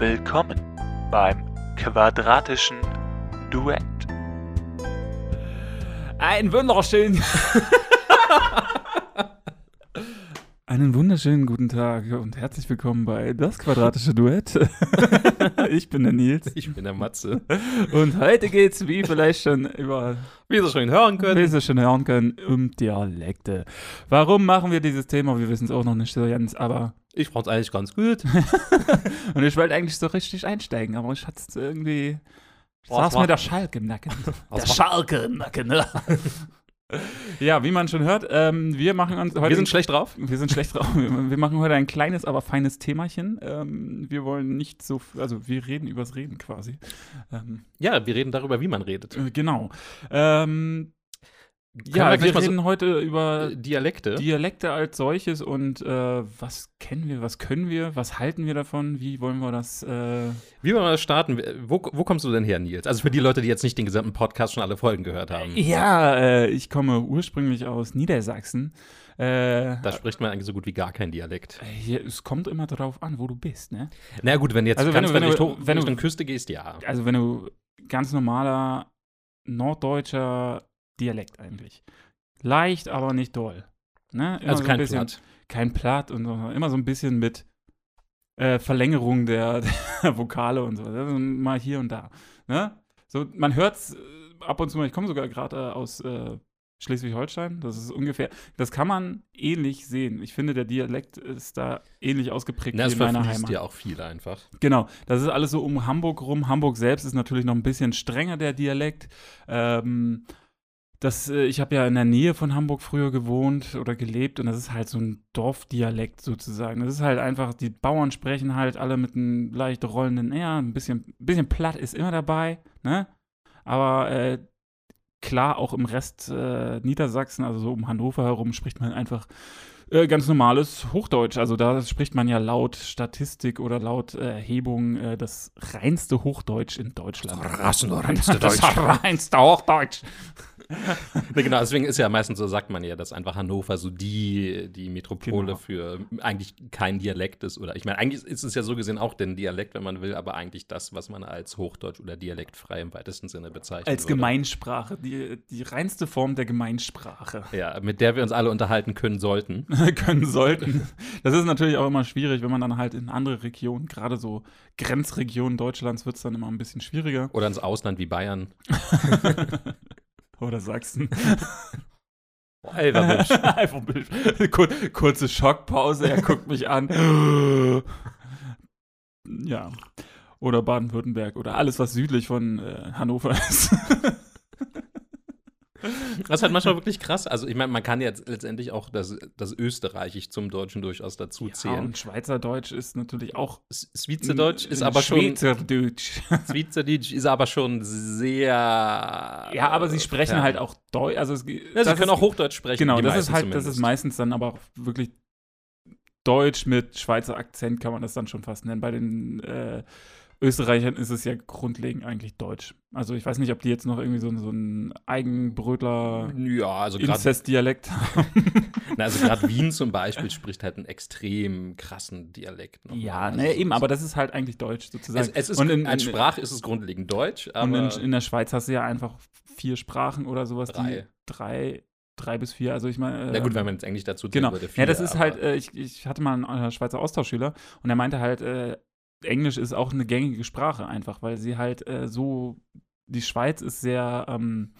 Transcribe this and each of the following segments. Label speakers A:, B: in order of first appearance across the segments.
A: Willkommen beim quadratischen Duett.
B: Ein wunderschönen. Einen wunderschönen guten Tag und herzlich willkommen bei Das Quadratische Duett. ich bin der Nils.
C: Ich bin der Matze.
B: Und heute geht's, wie vielleicht schon über,
C: Wie Sie schon hören
B: wie
C: können.
B: Sie schon hören können, um Dialekte. Warum machen wir dieses Thema? Wir wissen es auch noch nicht so ganz, aber.
C: Ich fand's eigentlich ganz gut.
B: Und ich wollte eigentlich so richtig einsteigen, aber ich hatte irgendwie.
C: Was
B: Saß mir der Schalk im Nacken. Der Schalke im Nacken, ne? Ja, wie man schon hört, ähm, wir machen uns heute.
C: Wir sind schlecht drauf.
B: Wir sind schlecht drauf. Wir wir machen heute ein kleines, aber feines Themachen. Ähm, wir wollen nicht so, also wir reden übers Reden quasi. Ähm,
C: Ja, wir reden darüber, wie man redet.
B: äh, genau. Ähm, ja,
C: gleich
B: wir
C: mal so-
B: reden heute über
C: Äh, Dialekte.
B: Dialekte als solches und äh, was kennen wir, was können wir, was halten wir davon, wie wollen wir das? Äh,
C: Wie wollen wir das starten? Wo, wo kommst du denn her, Nils? Also für die Leute, die jetzt nicht den gesamten Podcast schon alle Folgen gehört haben.
B: ja, äh, ich komme ursprünglich aus Niedersachsen. Äh,
C: Da spricht man eigentlich so gut wie gar kein Dialekt.
B: hier, es kommt immer darauf an, wo du bist, ne?
C: Na gut, wenn du jetzt
B: Also wenn
C: ganz
B: du- wenn
C: weit
B: du- wenn du-
C: Richtung Küste gehst, ja.
B: also wenn du ganz normaler norddeutscher Dialekt eigentlich. Leicht, aber nicht doll. Ne? Immer
C: Also
B: so ein
C: kein
B: bisschen,
C: Platt.
B: Kein Platt und so, immer so ein bisschen mit äh, Verlängerung der, der Vokale und so. Also mal hier und da. Ne? So, man hört es ab und zu mal, ich komme sogar gerade äh, aus äh, Schleswig-Holstein, das ist ungefähr, das kann man ähnlich sehen. Ich finde, der Dialekt ist da ähnlich ausgeprägt
C: Na,
B: wie in meiner Heimat.
C: ja auch viel einfach.
B: Genau, das ist alles so um Hamburg rum. Hamburg selbst ist natürlich noch ein bisschen strenger, der Dialekt. Ähm, das, äh, ich habe ja in der Nähe von Hamburg früher gewohnt oder gelebt und das ist halt so ein Dorfdialekt sozusagen. Das ist halt einfach, die Bauern sprechen halt alle mit einem leicht rollenden R, ein bisschen, bisschen platt ist immer dabei, ne? Aber äh, klar, auch im Rest äh, Niedersachsen, also so um Hannover herum, spricht man einfach äh, ganz normales Hochdeutsch. Also da spricht man ja laut Statistik oder laut äh, Erhebung äh, das reinste Hochdeutsch in Deutschland.
C: Das reinste
B: Das reinste Hochdeutsch.
C: Ne, genau, deswegen ist ja meistens so, sagt man ja, dass einfach Hannover so die, die Metropole
B: Genau.
C: für eigentlich kein Dialekt ist. Oder ich meine, eigentlich ist es ja so gesehen auch den Dialekt, wenn man will, aber eigentlich das, was man als Hochdeutsch oder dialektfrei im weitesten Sinne bezeichnet.
B: Als Gemeinsprache, die, die reinste Form der Gemeinsprache.
C: Ja, mit der wir uns alle unterhalten können sollten.
B: können sollten. Das ist natürlich auch immer schwierig, wenn man dann halt in andere Regionen, gerade so Grenzregionen Deutschlands, wird es dann immer ein bisschen schwieriger.
C: Oder ins Ausland wie Bayern.
B: Oder Sachsen. Einfach Bild. Kur kurze Schockpause, er guckt mich an. ja. Oder Baden-Württemberg oder alles, was südlich von äh, Hannover ist.
C: Das ist halt manchmal wirklich krass. Also, ich meine, man kann jetzt letztendlich auch das, das Österreichisch zum Deutschen durchaus dazu
B: Ja,
C: zählen.
B: und Schweizerdeutsch ist natürlich auch.
C: Schweizerdeutsch ist aber schon.
B: Schweizerdeutsch.
C: Schweizerdeutsch ist aber schon sehr.
B: Ja, aber sie sprechen
C: fern.
B: halt auch Deutsch. Also es,
C: Ja, sie können auch Hochdeutsch sprechen.
B: Genau, das ist halt, das ist
C: zumindest.
B: meistens dann aber auch wirklich Deutsch mit Schweizer Akzent, kann man das dann schon fast nennen. Bei den äh, Österreichern ist es ja grundlegend eigentlich Deutsch. Also ich weiß nicht, ob die jetzt noch irgendwie so, so einen Eigenbrötler
C: Ja, also
B: Inzest-Dialekt haben.
C: Na, also gerade Wien zum Beispiel spricht halt einen extrem krassen Dialekt. noch.
B: ja,
C: Also
B: ne,
C: es
B: eben,
C: ist-
B: aber das ist halt eigentlich Deutsch sozusagen.
C: es, es ist
B: und in,
C: als
B: in,
C: Sprache ist es grundlegend Deutsch,
B: und in, in der Schweiz hast du ja einfach vier Sprachen oder sowas.
C: Drei.
B: Die, drei, drei bis vier. Also ich meine.
C: na gut, wenn man jetzt Englisch dazu zählen
B: Genau.
C: würde.
B: ja,
C: vier,
B: das ist halt, äh, ich, ich hatte mal einen äh, Schweizer Austauschschüler und er meinte halt, äh, Englisch ist auch eine gängige Sprache einfach, weil sie halt äh, so, die Schweiz ist sehr ähm,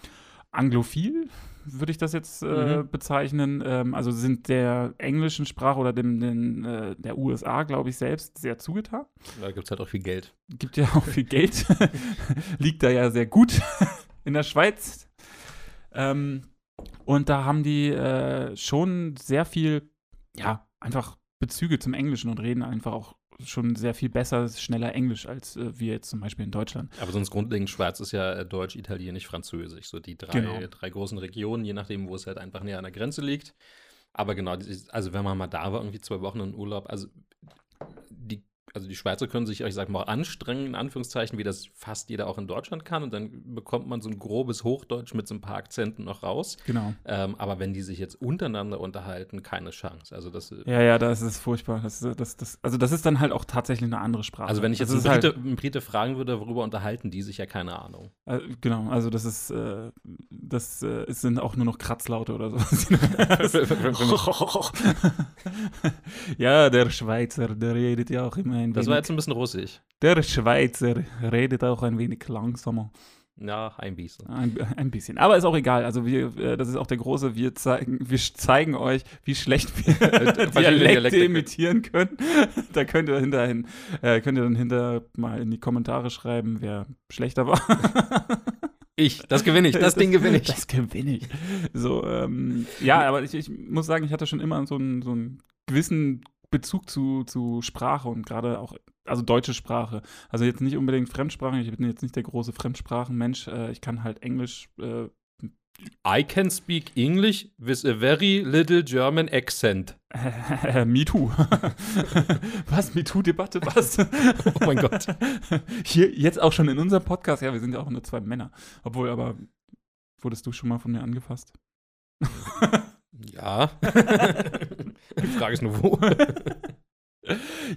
B: anglophil, würde ich das jetzt äh,
C: Mhm.
B: bezeichnen. Ähm, also sind der englischen Sprache oder dem, den, äh, der USA, glaube ich, selbst sehr zugetan.
C: Da gibt es halt auch viel Geld.
B: Gibt ja auch viel Geld, liegt da ja sehr gut in der Schweiz. Ähm, und da haben die äh, schon sehr viel, ja, einfach Bezüge zum Englischen und reden einfach auch schon sehr viel besser, schneller Englisch als äh, wir jetzt zum Beispiel in Deutschland.
C: Aber sonst grundlegend Schweiz ist ja äh, Deutsch, Italienisch, Französisch. So die drei,
B: Genau.
C: drei großen Regionen, je nachdem, wo es halt einfach näher an der Grenze liegt. Aber genau, also wenn man mal da war, irgendwie zwei Wochen in Urlaub, also die also die Schweizer können sich, ich sag mal, anstrengen, in Anführungszeichen, wie das fast jeder auch in Deutschland kann. Und dann bekommt man so ein grobes Hochdeutsch mit so ein paar Akzenten noch raus.
B: Genau.
C: Ähm, aber wenn die sich jetzt untereinander unterhalten, keine Chance. Also das.
B: Ja, ja, das ist furchtbar. Das, das, das, also das ist dann halt auch tatsächlich eine andere Sprache.
C: Also wenn ich jetzt einen
B: ist
C: Brite,
B: halt,
C: einen Brite fragen würde, worüber unterhalten die sich, ja keine Ahnung.
B: äh, genau, also das ist, äh, das äh, sind auch nur noch Kratzlaute oder so. ja, der Schweizer, der redet ja auch immer ein
C: Das war jetzt ein bisschen russisch.
B: Der Schweizer redet auch ein wenig langsamer.
C: Ja, ein bisschen.
B: Ein, ein bisschen. Aber ist auch egal. Also wir, äh, das ist auch der große, wir zeigen, wir zeigen euch, wie schlecht wir Dialekte,
C: Dialekte können.
B: imitieren können. da könnt ihr hinterhin, äh, könnt ihr dann hinter mal in die Kommentare schreiben, wer schlechter war.
C: Ich, das gewinne ich, das, Ding gewinne ich.
B: Das gewinne ich. So, ähm, ja, aber ich, ich muss sagen, ich hatte schon immer so einen, so einen gewissen Bezug zu, zu Sprache und gerade auch, also deutsche Sprache. Also jetzt nicht unbedingt Fremdsprachen, ich bin jetzt nicht der große Fremdsprachenmensch. Äh, ich kann halt Englisch äh,
C: I can speak English with a very little German accent.
B: Me too. Was? Me too-Debatte? Was?
C: Oh mein Gott.
B: Hier, jetzt auch schon in unserem Podcast. Ja, wir sind ja auch nur zwei Männer. Obwohl, aber wurdest du schon mal von mir angefasst?
C: Ja. Die Frage ist nur wo.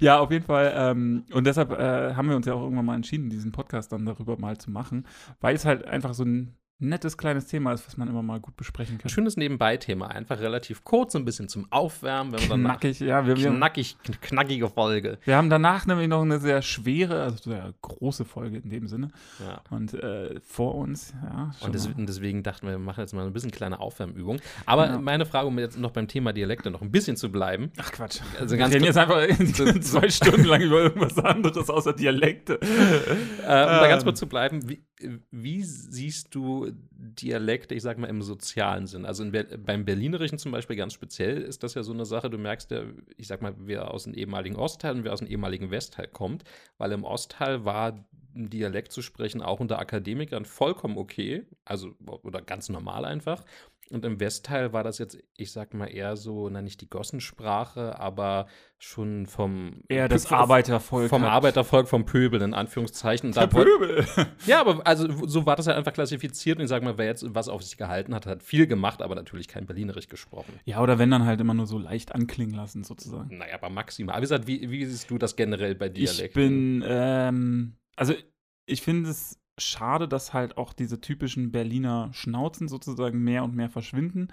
B: Ja, auf jeden Fall. Ähm, und deshalb äh, haben wir uns ja auch irgendwann mal entschieden, diesen Podcast dann darüber mal zu machen, weil es halt einfach so ein nettes kleines Thema ist, was man immer mal gut besprechen
C: Ein
B: kann.
C: schönes Nebenbei-Thema. Einfach relativ kurz, ein bisschen zum Aufwärmen. Wenn man
B: Knackig, ja. Wir,
C: knackig, knackige Folge.
B: wir haben danach nämlich noch eine sehr schwere, also sehr große Folge in dem Sinne.
C: Ja.
B: Und äh, vor uns, ja.
C: Und des,
B: mal.
C: und deswegen dachten wir, wir machen jetzt mal ein bisschen kleine Aufwärmübung. Aber
B: Genau.
C: meine Frage, um jetzt noch beim Thema Dialekte noch ein bisschen zu bleiben.
B: Ach Quatsch.
C: Also
B: wir reden jetzt einfach zwei Stunden lang über irgendwas anderes außer Dialekte.
C: Äh, um da ganz
B: Ähm.
C: kurz zu bleiben, wie, wie siehst du Dialekte, ich sag mal, im sozialen Sinn? Also Ber beim Berlinerischen zum Beispiel ganz speziell ist das ja so eine Sache, du merkst ja, ich sag mal, wer aus dem ehemaligen Ostteil und wer aus dem ehemaligen Westteil kommt, weil im Ostteil war ein Dialekt zu sprechen auch unter Akademikern vollkommen okay, also oder ganz normal einfach. Und im Westteil war das jetzt, ich sag mal, eher so, na nicht die Gossensprache, aber schon vom
B: Eher das
C: vom-
B: Arbeitervolk.
C: vom
B: hat-
C: Arbeitervolk, vom Pöbel in Anführungszeichen. Und
B: Der Pöbel.
C: ja, aber also so war das halt einfach klassifiziert und ich sag mal, wer jetzt was auf sich gehalten hat, hat viel gemacht, aber natürlich kein Berlinerisch gesprochen.
B: Ja, oder wenn dann halt immer nur so leicht anklingen lassen, sozusagen.
C: Naja, aber maximal. Aber wie gesagt, wie, wie siehst du das generell bei Dialekten?
B: Ich bin, ähm, also ich finde es schade, dass halt auch diese typischen Berliner Schnauzen sozusagen mehr und mehr verschwinden.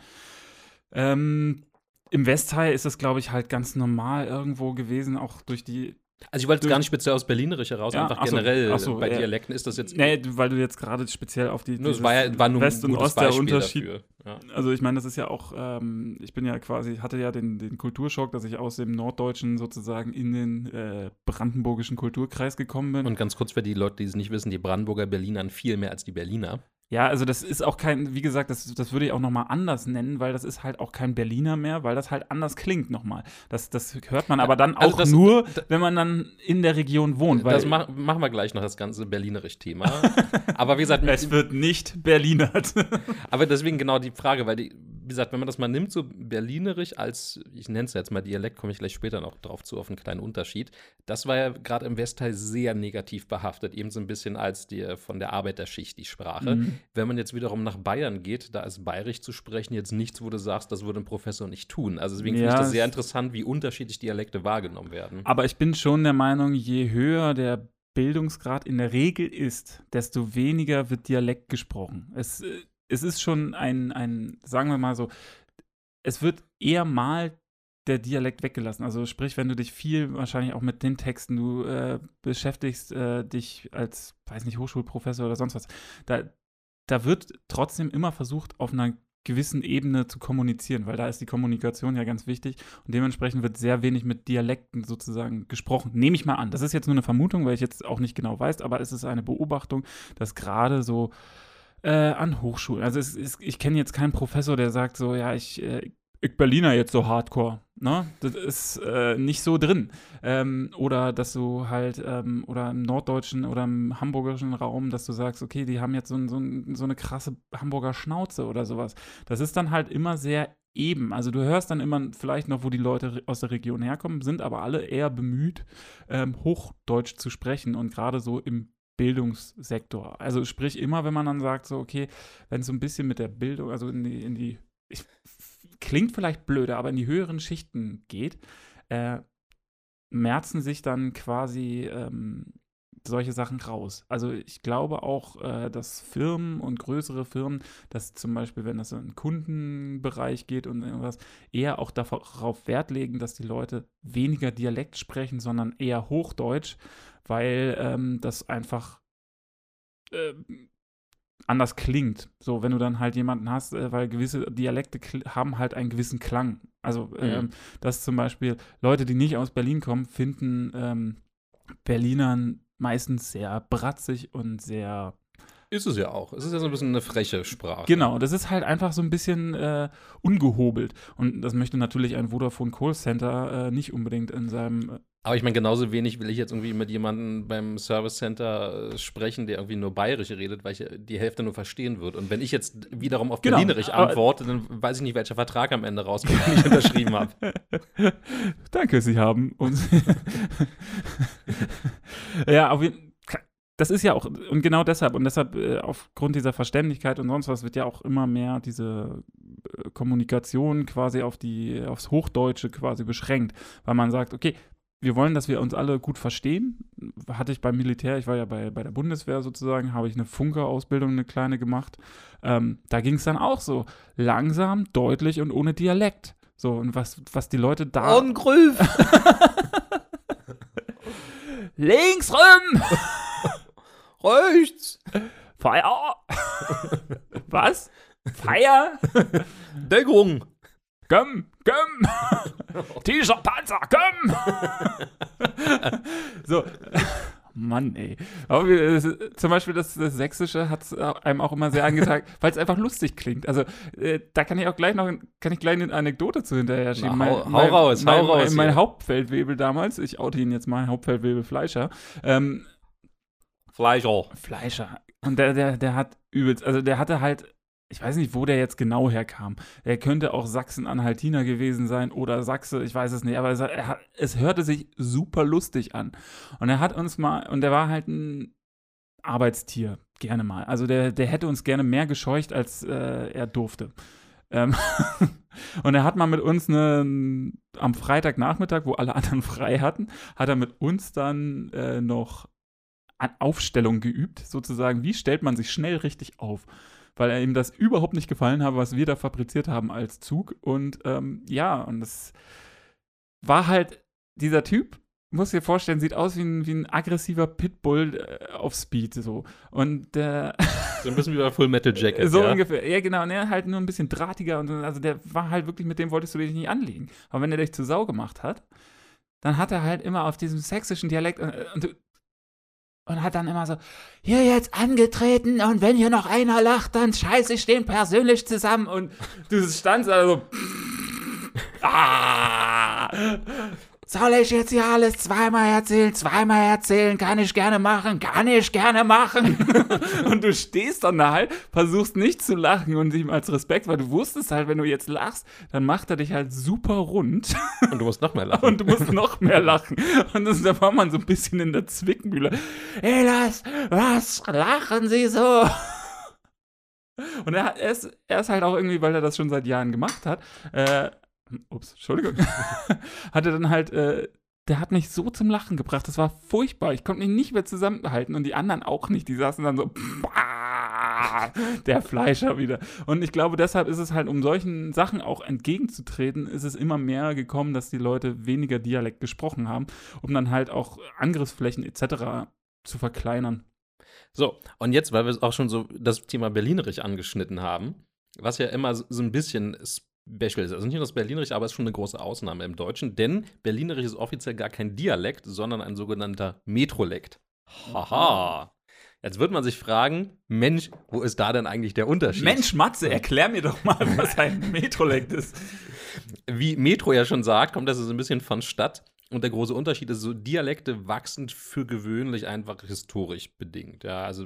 B: Ähm, Im Westteil ist es, glaube ich, halt ganz normal irgendwo gewesen, auch durch die
C: Also ich wollte jetzt gar nicht speziell aus Berlinerisch heraus,
B: Ja,
C: einfach
B: ach so,
C: generell
B: so,
C: bei
B: ja.
C: Dialekten ist das jetzt.
B: Nee, weil du jetzt gerade speziell auf die
C: es
B: dieses
C: war, ja, war nur
B: West und Ost der
C: Beispiel
B: Unterschied.
C: dafür. Ja.
B: Also ich meine, das ist ja auch, ähm, ich bin ja quasi, hatte ja den, den Kulturschock, dass ich aus dem Norddeutschen sozusagen in den äh, brandenburgischen Kulturkreis gekommen bin.
C: Und ganz kurz für die Leute, die es nicht wissen, die Brandenburger Berlinern viel mehr als die Berliner.
B: Ja, also das ist auch kein, wie gesagt, das, das würde ich auch nochmal anders nennen, weil das ist halt auch kein Berliner mehr, weil das halt anders klingt nochmal. Das, das hört man aber dann
C: Also
B: auch
C: das-
B: nur, wenn man dann in der Region wohnt. Weil
C: das mach, machen wir gleich noch, das ganze Berlinerisch-Thema. Aber wie gesagt,
B: es wird nicht Berlinert.
C: Aber deswegen genau die Frage, weil die, wie gesagt, wenn man das mal nimmt, so Berlinerisch als, ich nenne es jetzt mal Dialekt, komme ich gleich später noch drauf zu, auf einen kleinen Unterschied. Das war ja gerade im Westteil sehr negativ behaftet, eben so ein bisschen als die von der Arbeiterschicht die Sprache.
B: Mhm.
C: Wenn man jetzt wiederum nach Bayern geht, da ist bayerisch zu sprechen jetzt nichts, wo du sagst, das würde ein Professor nicht tun. Also deswegen finde
B: Ja,
C: ich das sehr
B: es-
C: interessant, wie unterschiedlich Dialekte wahrgenommen werden.
B: Aber ich bin schon der Meinung, je höher der Bildungsgrad in der Regel ist, desto weniger wird Dialekt gesprochen. Es, äh, es ist schon ein, ein, sagen wir mal so, es wird eher mal der Dialekt weggelassen. Also sprich, wenn du dich viel wahrscheinlich auch mit den Texten, du äh, beschäftigst äh, dich als, weiß nicht, Hochschulprofessor oder sonst was, da, da wird trotzdem immer versucht, auf einer gewissen Ebene zu kommunizieren, weil da ist die Kommunikation ja ganz wichtig und dementsprechend wird sehr wenig mit Dialekten sozusagen gesprochen. Nehme ich mal an. Das ist jetzt nur eine Vermutung, weil ich jetzt auch nicht genau weiß, aber es ist eine Beobachtung, dass gerade so äh, an Hochschulen, also es ist, ich kenne jetzt keinen Professor, der sagt so, ja, ich, äh, ich Berliner jetzt so hardcore. Ne? Das ist äh, nicht so drin. Ähm, oder dass du halt, ähm, oder im norddeutschen oder im hamburgischen Raum, dass du sagst, okay, die haben jetzt so, so, so eine krasse Hamburger Schnauze oder sowas. Das ist dann halt immer sehr eben. Also du hörst dann immer vielleicht noch, wo die Leute aus der Region herkommen, sind aber alle eher bemüht, ähm, Hochdeutsch zu sprechen und gerade so im Bildungssektor. Also sprich immer, wenn man dann sagt, so, okay, wenn es so ein bisschen mit der Bildung, also in die, in die ich, klingt vielleicht blöder, aber in die höheren Schichten geht, äh, merzen sich dann quasi ähm, solche Sachen raus. Also ich glaube auch, äh, dass Firmen und größere Firmen, dass zum Beispiel, wenn das in den Kundenbereich geht und irgendwas, eher auch darauf Wert legen, dass die Leute weniger Dialekt sprechen, sondern eher Hochdeutsch, weil ähm, das einfach äh, anders klingt. So, wenn du dann halt jemanden hast, äh, weil gewisse Dialekte haben halt einen gewissen Klang. Also, mhm. ähm, dass zum Beispiel Leute, die nicht aus Berlin kommen, finden ähm, Berlinern meistens sehr bratzig und sehr.
C: Ist es ja auch. Es ist ja so ein bisschen eine freche Sprache.
B: Genau, das ist halt einfach so ein bisschen äh, ungehobelt. Und das möchte natürlich ein Vodafone Call Center äh, nicht unbedingt in seinem. Äh
C: aber ich meine, genauso wenig will ich jetzt irgendwie mit jemandem beim Service Center äh, sprechen, der irgendwie nur bayerisch redet, weil ich die Hälfte nur verstehen wird. Und wenn ich jetzt wiederum auf genau, Berlinerisch antworte, dann weiß ich nicht, welcher Vertrag am Ende rauskommt, den ich unterschrieben habe.
B: Danke, Sie haben uns. ja, auf jeden das ist ja auch, und genau deshalb, und deshalb äh, aufgrund dieser Verständlichkeit und sonst was wird ja auch immer mehr diese äh, Kommunikation quasi auf die, aufs Hochdeutsche quasi beschränkt, weil man sagt, okay, wir wollen, dass wir uns alle gut verstehen. Hatte ich beim Militär, ich war ja bei, bei der Bundeswehr sozusagen, habe ich eine Funkerausbildung, eine kleine gemacht. Ähm, da ging es dann auch so langsam, deutlich und ohne Dialekt. So, und was, was die Leute da.
C: Ungrüf!
B: Links rum!
C: Rechts!
B: Feier! Was? Feier?
C: Deckung!
B: Komm, komm! T-Shirt, Panzer, komm! so. Mann, ey. Aber äh, zum Beispiel das, das Sächsische hat es einem auch immer sehr angetan, weil es einfach lustig klingt. Also äh, da kann ich auch gleich noch, kann ich gleich eine Anekdote zu hinterher schieben.
C: Na, hau, mein, hau raus,
B: mein,
C: hau raus.
B: Mein, mein Hauptfeldwebel damals, ich oute ihn jetzt mal, Hauptfeldwebel Fleischer, ähm,
C: Fleischer.
B: Fleischer. Und der, der, der hat übelst, also der hatte halt, ich weiß nicht, wo der jetzt genau herkam. Er könnte auch Sachsen-Anhaltiner gewesen sein oder Sachse, ich weiß es nicht, aber es, er, es hörte sich super lustig an. Und er hat uns mal, und er war halt ein Arbeitstier, gerne mal. Also der, der hätte uns gerne mehr gescheucht, als äh, er durfte. Ähm und er hat mal mit uns eine, am Freitagnachmittag, wo alle anderen frei hatten, hat er mit uns dann äh, noch Aufstellung geübt, sozusagen, wie stellt man sich schnell richtig auf. Weil er ihm das überhaupt nicht gefallen habe, was wir da fabriziert haben als Zug. Und ähm, ja, und das war halt dieser Typ, muss dir vorstellen, sieht aus wie ein, wie ein aggressiver Pitbull äh, auf Speed so. Und äh,
C: so ein bisschen wie bei Full Metal Jacket.
B: So
C: ja?
B: ungefähr. Ja, genau. Und er halt nur ein bisschen drahtiger und also der war halt wirklich, mit dem wolltest du dich nicht anlegen. Aber wenn er dich zu Sau gemacht hat, dann hat er halt immer auf diesem sächsischen Dialekt und, und du, und hat dann immer so, hier jetzt angetreten und wenn hier noch einer lacht, dann scheiße ich den persönlich zusammen. Und du standst also ah, soll ich jetzt hier alles zweimal erzählen? Zweimal erzählen, kann ich gerne machen, kann ich gerne machen. und du stehst dann da halt, versuchst nicht zu lachen und ihm als Respekt, weil du wusstest halt, wenn du jetzt lachst, dann macht er dich halt super rund.
C: Und du musst noch mehr lachen.
B: und du musst noch mehr lachen. Und das, da war man so ein bisschen in der Zwickmühle. Ey, Elas, was lachen Sie so? Und er, er, ist, er ist halt auch irgendwie, weil er das schon seit Jahren gemacht hat, äh, ups, Entschuldigung, hatte dann halt, äh, der hat mich so zum Lachen gebracht. Das war furchtbar. Ich konnte mich nicht mehr zusammenhalten und die anderen auch nicht. Die saßen dann so, der Fleischer wieder. Und ich glaube, deshalb ist es halt, um solchen Sachen auch entgegenzutreten, ist es immer mehr gekommen, dass die Leute weniger Dialekt gesprochen haben, um dann halt auch Angriffsflächen etc. zu verkleinern.
C: So, und jetzt, weil wir auch schon so das Thema Berlinerisch angeschnitten haben, was ja immer so ein bisschen Ist. Also nicht nur das Berlinerisch, aber es ist schon eine große Ausnahme im Deutschen, denn Berlinerisch ist offiziell gar kein Dialekt, sondern ein sogenannter Metrolekt. Haha. Jetzt wird man sich fragen, Mensch, wo ist da denn eigentlich der Unterschied?
B: Mensch, Matze, erklär mir doch mal, was ein Metrolekt ist.
C: Wie Metro ja schon sagt, kommt das so ein bisschen von Stadt. Und der große Unterschied ist so, Dialekte wachsen für gewöhnlich einfach historisch bedingt. Ja, also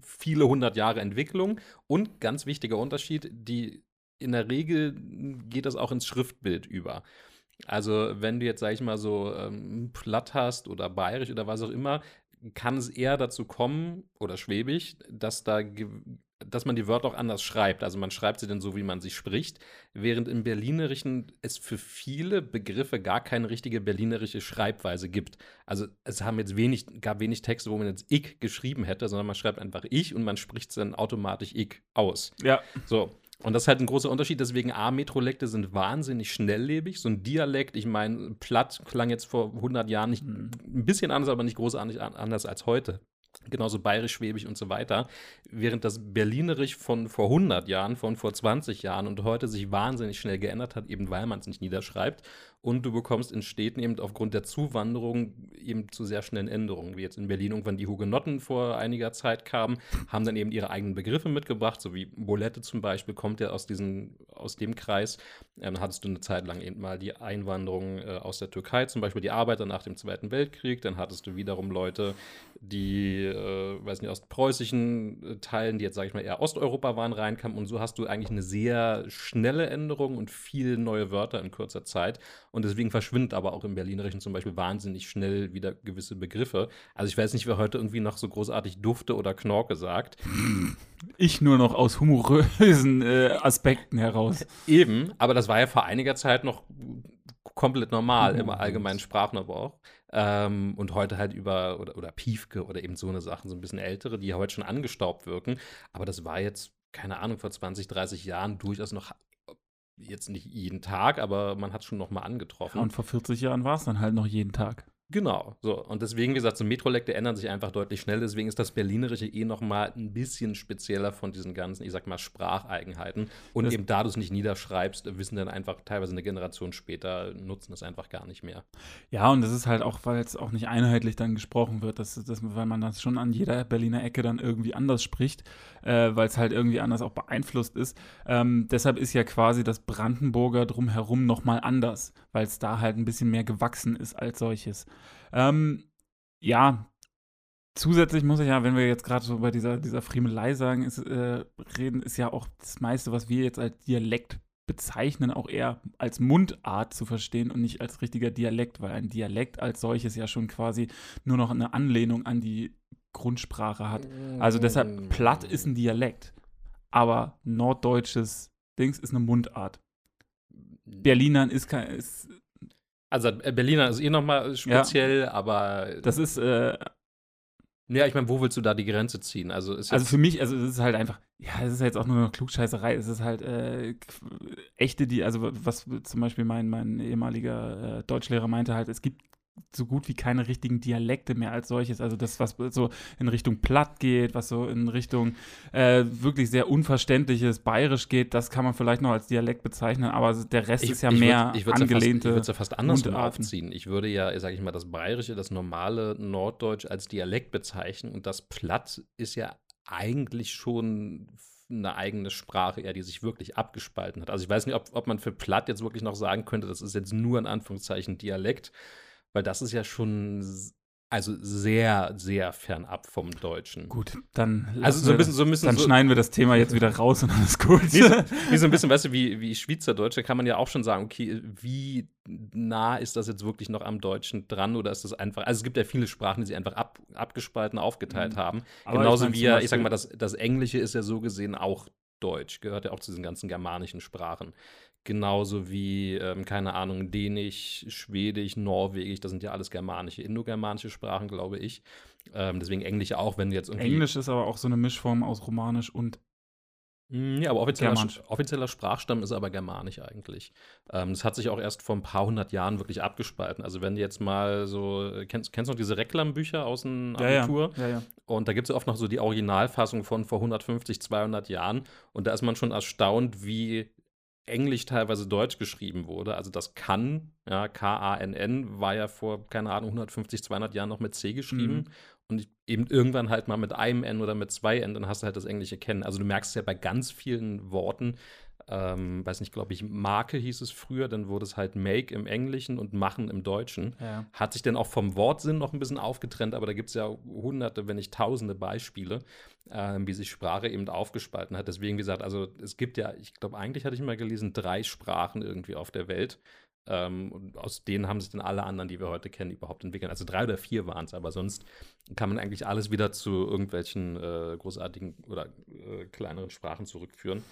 C: viele hundert Jahre Entwicklung. Und ganz wichtiger Unterschied, die in der Regel geht das auch ins Schriftbild über. Also, wenn du jetzt, sag ich mal, so ähm, platt hast oder bayerisch oder was auch immer, kann es eher dazu kommen, oder schwäbisch, dass da dass man die Wörter auch anders schreibt. Also man schreibt sie dann so, wie man sie spricht, während im Berlinerischen es für viele Begriffe gar keine richtige berlinerische Schreibweise gibt. Also es haben jetzt wenig, gab wenig Texte, wo man jetzt ich geschrieben hätte, sondern man schreibt einfach ich und man spricht es dann automatisch ich aus.
B: Ja.
C: So. Und das ist halt ein großer Unterschied. Deswegen A-Metrolekte sind wahnsinnig schnelllebig. So ein Dialekt, ich meine, platt klang jetzt vor 100 Jahren nicht mhm. ein bisschen anders, aber nicht großartig anders als heute genauso bayerisch, schwäbisch und so weiter, während das Berlinerisch von vor 100 Jahren, von vor 20 Jahren und heute sich wahnsinnig schnell geändert hat, eben weil man es nicht niederschreibt und du bekommst in Städten eben aufgrund der Zuwanderung eben zu sehr schnellen Änderungen, wie jetzt in Berlin irgendwann die Hugenotten vor einiger Zeit kamen, haben dann eben ihre eigenen Begriffe mitgebracht, so wie Bolette zum Beispiel kommt ja aus, diesen, aus dem Kreis. Ähm, dann hattest du eine Zeit lang eben mal die Einwanderung äh, aus der Türkei, zum Beispiel die Arbeiter nach dem Zweiten Weltkrieg, dann hattest du wiederum Leute, die, äh, weiß nicht, aus preußischen äh, Teilen, die jetzt, sage ich mal, eher Osteuropa waren, reinkamen und so hast du eigentlich eine sehr schnelle Änderung und viele neue Wörter in kurzer Zeit. Und deswegen verschwindet aber auch im Berlinerischen zum Beispiel wahnsinnig schnell wieder gewisse Begriffe. Also ich weiß nicht, wer heute irgendwie noch so großartig Dufte oder Knorke sagt.
B: Ich nur noch aus humorösen äh, Aspekten heraus.
C: Eben, aber das war ja vor einiger Zeit noch komplett normal mhm. im allgemeinen Sprachgebrauch. Ähm, und heute halt über, oder, oder Piefke oder eben so eine Sachen, so ein bisschen ältere, die heute schon angestaubt wirken. Aber das war jetzt, keine Ahnung, vor 20, 30 Jahren durchaus noch jetzt nicht jeden Tag, aber man hat es schon noch mal angetroffen.
B: und vor 40 Jahren war es dann halt noch jeden Tag.
C: Genau, so. Und deswegen, wie gesagt, so Metrolekte ändern sich einfach deutlich schnell. Deswegen ist das Berlinerische eh noch mal ein bisschen spezieller von diesen ganzen, ich sag mal, Spracheigenheiten. Und das eben da du es nicht niederschreibst, wissen dann einfach teilweise eine Generation später, nutzen es einfach gar nicht mehr.
B: Ja, und das ist halt auch, weil es auch nicht einheitlich dann gesprochen wird, dass, dass, weil man das schon an jeder Berliner Ecke dann irgendwie anders spricht, äh, weil es halt irgendwie anders auch beeinflusst ist. Ähm, deshalb ist ja quasi das Brandenburger drumherum noch mal anders, weil es da halt ein bisschen mehr gewachsen ist als solches. Ähm, ja, zusätzlich muss ich ja, wenn wir jetzt gerade so bei dieser, dieser Friemelei sagen, ist, äh, reden, ist ja auch das meiste, was wir jetzt als Dialekt bezeichnen, auch eher als Mundart zu verstehen und nicht als richtiger Dialekt, weil ein Dialekt als solches ja schon quasi nur noch eine Anlehnung an die Grundsprache hat. Also deshalb, platt ist ein Dialekt, aber norddeutsches Dings ist eine Mundart. Berlinern ist, kein, ist
C: also äh, Berliner ist eh nochmal speziell, ja. aber.
B: Das ist. Äh,
C: ja, ich meine, wo willst du da die Grenze ziehen? Also,
B: also für mich, also es ist halt einfach, ja, es ist jetzt auch nur noch Klugscheißerei. Es ist halt äh, echte, die, also was zum Beispiel mein, mein ehemaliger äh, Deutschlehrer meinte halt, es gibt so gut wie keine richtigen Dialekte mehr als solches. Also das, was so in Richtung Platt geht, was so in Richtung äh, wirklich sehr unverständliches Bayerisch geht, das kann man vielleicht noch als Dialekt bezeichnen, aber der Rest ich, ist ja mehr
C: würd, ich angelehnte. Ja ich würde es ja fast andersrum aufziehen. Ich würde ja, sage ich mal, das Bayerische, das normale Norddeutsch als Dialekt bezeichnen und das Platt ist ja eigentlich schon eine eigene Sprache eher, die sich wirklich abgespalten hat. Also ich weiß nicht, ob, ob man für Platt jetzt wirklich noch sagen könnte, das ist jetzt nur in Anführungszeichen Dialekt weil das ist ja schon also sehr, sehr fernab vom Deutschen.
B: Gut, dann,
C: also so ein bisschen, so ein bisschen
B: dann
C: so
B: schneiden wir das Thema jetzt wieder raus und alles gut.
C: Wie so, wie so ein bisschen, weißt du, wie, wie Schweizerdeutsch, da kann man ja auch schon sagen, okay, wie nah ist das jetzt wirklich noch am Deutschen dran oder ist das einfach, also es gibt ja viele Sprachen, die sie einfach ab, abgespalten, aufgeteilt mhm. haben. Aber Genauso ich mein, wie ja, ich sag mal, das, das Englische ist ja so gesehen auch Deutsch, gehört ja auch zu diesen ganzen germanischen Sprachen. Genauso wie, ähm, keine Ahnung, Dänisch, Schwedisch, Norwegisch, das sind ja alles germanische, indogermanische Sprachen, glaube ich. Ähm, deswegen Englisch auch, wenn jetzt irgendwie.
B: Englisch ist aber auch so eine Mischform aus Romanisch und
C: hm, ja, aber offizieller, offizieller, Sprachstamm ist aber germanisch eigentlich. Ähm, das hat sich auch erst vor ein paar hundert Jahren wirklich abgespalten. Also wenn du jetzt mal so, kennst, kennst du noch diese Reklambücher aus dem Abitur?
B: Ja, ja. ja,
C: Und da gibt es oft noch so die Originalfassung von vor 150, 200 Jahren. Und da ist man schon erstaunt, wie Englisch teilweise Deutsch geschrieben wurde. Also das kann, ja, K-A-N-N, war ja vor, keine Ahnung, 150, 200 Jahren noch mit C geschrieben. Mhm. Und eben irgendwann halt mal mit einem N oder mit zwei N, dann hast du halt das englische Kennen. Also du merkst es ja bei ganz vielen Worten, ähm, weiß nicht, glaube ich, Marke hieß es früher, dann wurde es halt Make im Englischen und Machen im Deutschen.
B: Ja.
C: Hat sich dann auch vom Wortsinn noch ein bisschen aufgetrennt, aber da gibt es ja hunderte, wenn nicht tausende Beispiele, äh, wie sich Sprache eben aufgespalten hat. Deswegen, wie gesagt, also es gibt ja, ich glaube, eigentlich hatte ich mal gelesen, drei Sprachen irgendwie auf der Welt. Ähm, und aus denen haben sich dann alle anderen, die wir heute kennen, überhaupt entwickelt. Also drei oder vier waren es, aber sonst kann man eigentlich alles wieder zu irgendwelchen äh, großartigen oder äh, kleineren Sprachen zurückführen,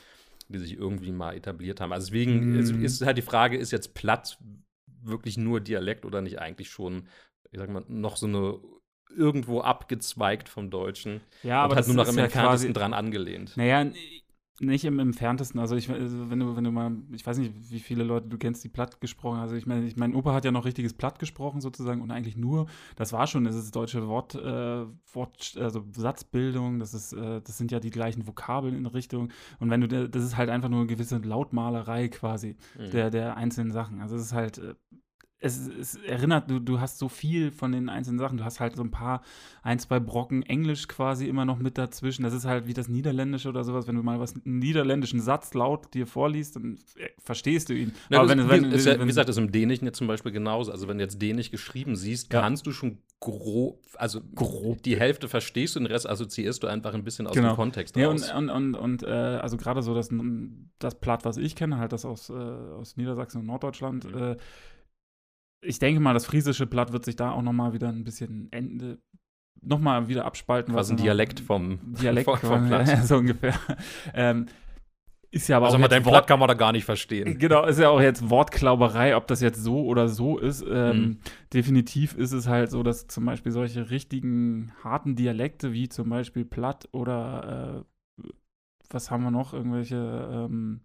C: die sich irgendwie mal etabliert haben. Also deswegen
B: Mhm.
C: ist, ist halt die Frage, ist jetzt platt wirklich nur Dialekt oder nicht eigentlich schon, ich sag mal, noch so eine irgendwo abgezweigt vom Deutschen
B: Ja,
C: und
B: aber
C: halt
B: das
C: nur noch
B: ist
C: im
B: ja quasi,
C: dran angelehnt.
B: Naja, nicht im entferntesten. Also, ich, also wenn, du, wenn du mal, ich weiß nicht, wie viele Leute du kennst, die platt gesprochen Also, ich meine, ich, mein Opa hat ja noch richtiges Platt gesprochen, sozusagen, und eigentlich nur, das war schon, das ist deutsche Wort, äh, Wort also Satzbildung, das, ist, äh, das sind ja die gleichen Vokabeln in Richtung. Und wenn du, da- das ist halt einfach nur eine gewisse Lautmalerei quasi
C: Mhm.
B: der, der einzelnen Sachen. Also, es ist halt. Es, es erinnert, du, du hast so viel von den einzelnen Sachen. Du hast halt so ein paar, ein, zwei Brocken Englisch quasi immer noch mit dazwischen. Das ist halt wie das Niederländische oder sowas. Wenn du mal was einen niederländischen Satz laut dir vorliest, dann äh, verstehst du ihn.
C: Ja,
B: Aber
C: das,
B: wenn,
C: wie,
B: wenn,
C: ist
B: wenn,
C: wie gesagt, das ist im Dänischen jetzt zum Beispiel genauso. Also wenn du jetzt Dänisch geschrieben siehst,
B: Ja.
C: kannst du schon grob, also
B: Grob.
C: die Hälfte verstehst du, den Rest assoziierst du einfach ein bisschen aus
B: Genau.
C: dem Kontext
B: Ja,
C: raus.
B: und, und, und, und äh, also gerade so das, das Platt, was ich kenne, halt das aus, äh, aus Niedersachsen und Norddeutschland.
C: Mhm.
B: Äh, ich denke mal, das friesische Platt wird sich da auch noch mal wieder ein bisschen Ende, noch mal wieder abspalten.
C: Quasi ein Dialekt vom,
B: Dialekt
C: vom, vom Platz.
B: ja, so ungefähr. ähm, ist ja aber
C: Also
B: auch
C: mal
B: jetzt
C: dein
B: Wort-
C: kann man da gar nicht verstehen.
B: Genau, ist ja auch jetzt Wortklauberei, ob das jetzt so oder so ist. Ähm,
C: Mhm.
B: Definitiv ist es halt so, dass zum Beispiel solche richtigen harten Dialekte wie zum Beispiel Platt oder äh, was haben wir noch? Irgendwelche, ähm,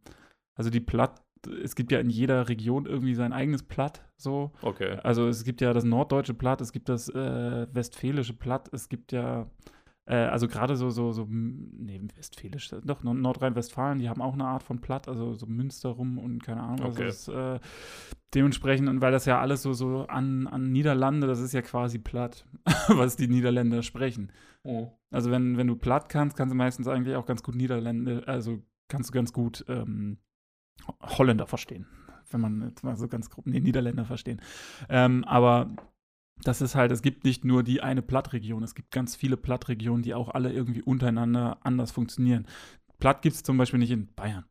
B: also die Platt, es gibt ja in jeder Region irgendwie sein eigenes Platt, so.
C: Okay.
B: Also es gibt ja das norddeutsche Platt, es gibt das äh, westfälische Platt, es gibt ja, äh, also gerade so, so, so, nee, westfälisch, doch, Nord- Nordrhein-Westfalen, die haben auch eine Art von Platt, also so Münster rum und keine Ahnung, was
C: Okay.
B: ist, äh, dementsprechend, und weil das ja alles so, so an, an Niederlande, das ist ja quasi Platt, was die Niederländer sprechen. Also wenn, wenn du Platt kannst, kannst du meistens eigentlich auch ganz gut Niederländisch, also kannst du ganz gut ähm, Holländer verstehen. Wenn man jetzt mal so ganz grob, nee, Niederländer verstehen. Ähm, aber das ist halt, es gibt nicht nur die eine Plattregion, es gibt ganz viele Plattregionen, die auch alle irgendwie untereinander anders funktionieren. Platt gibt es zum Beispiel nicht in Bayern.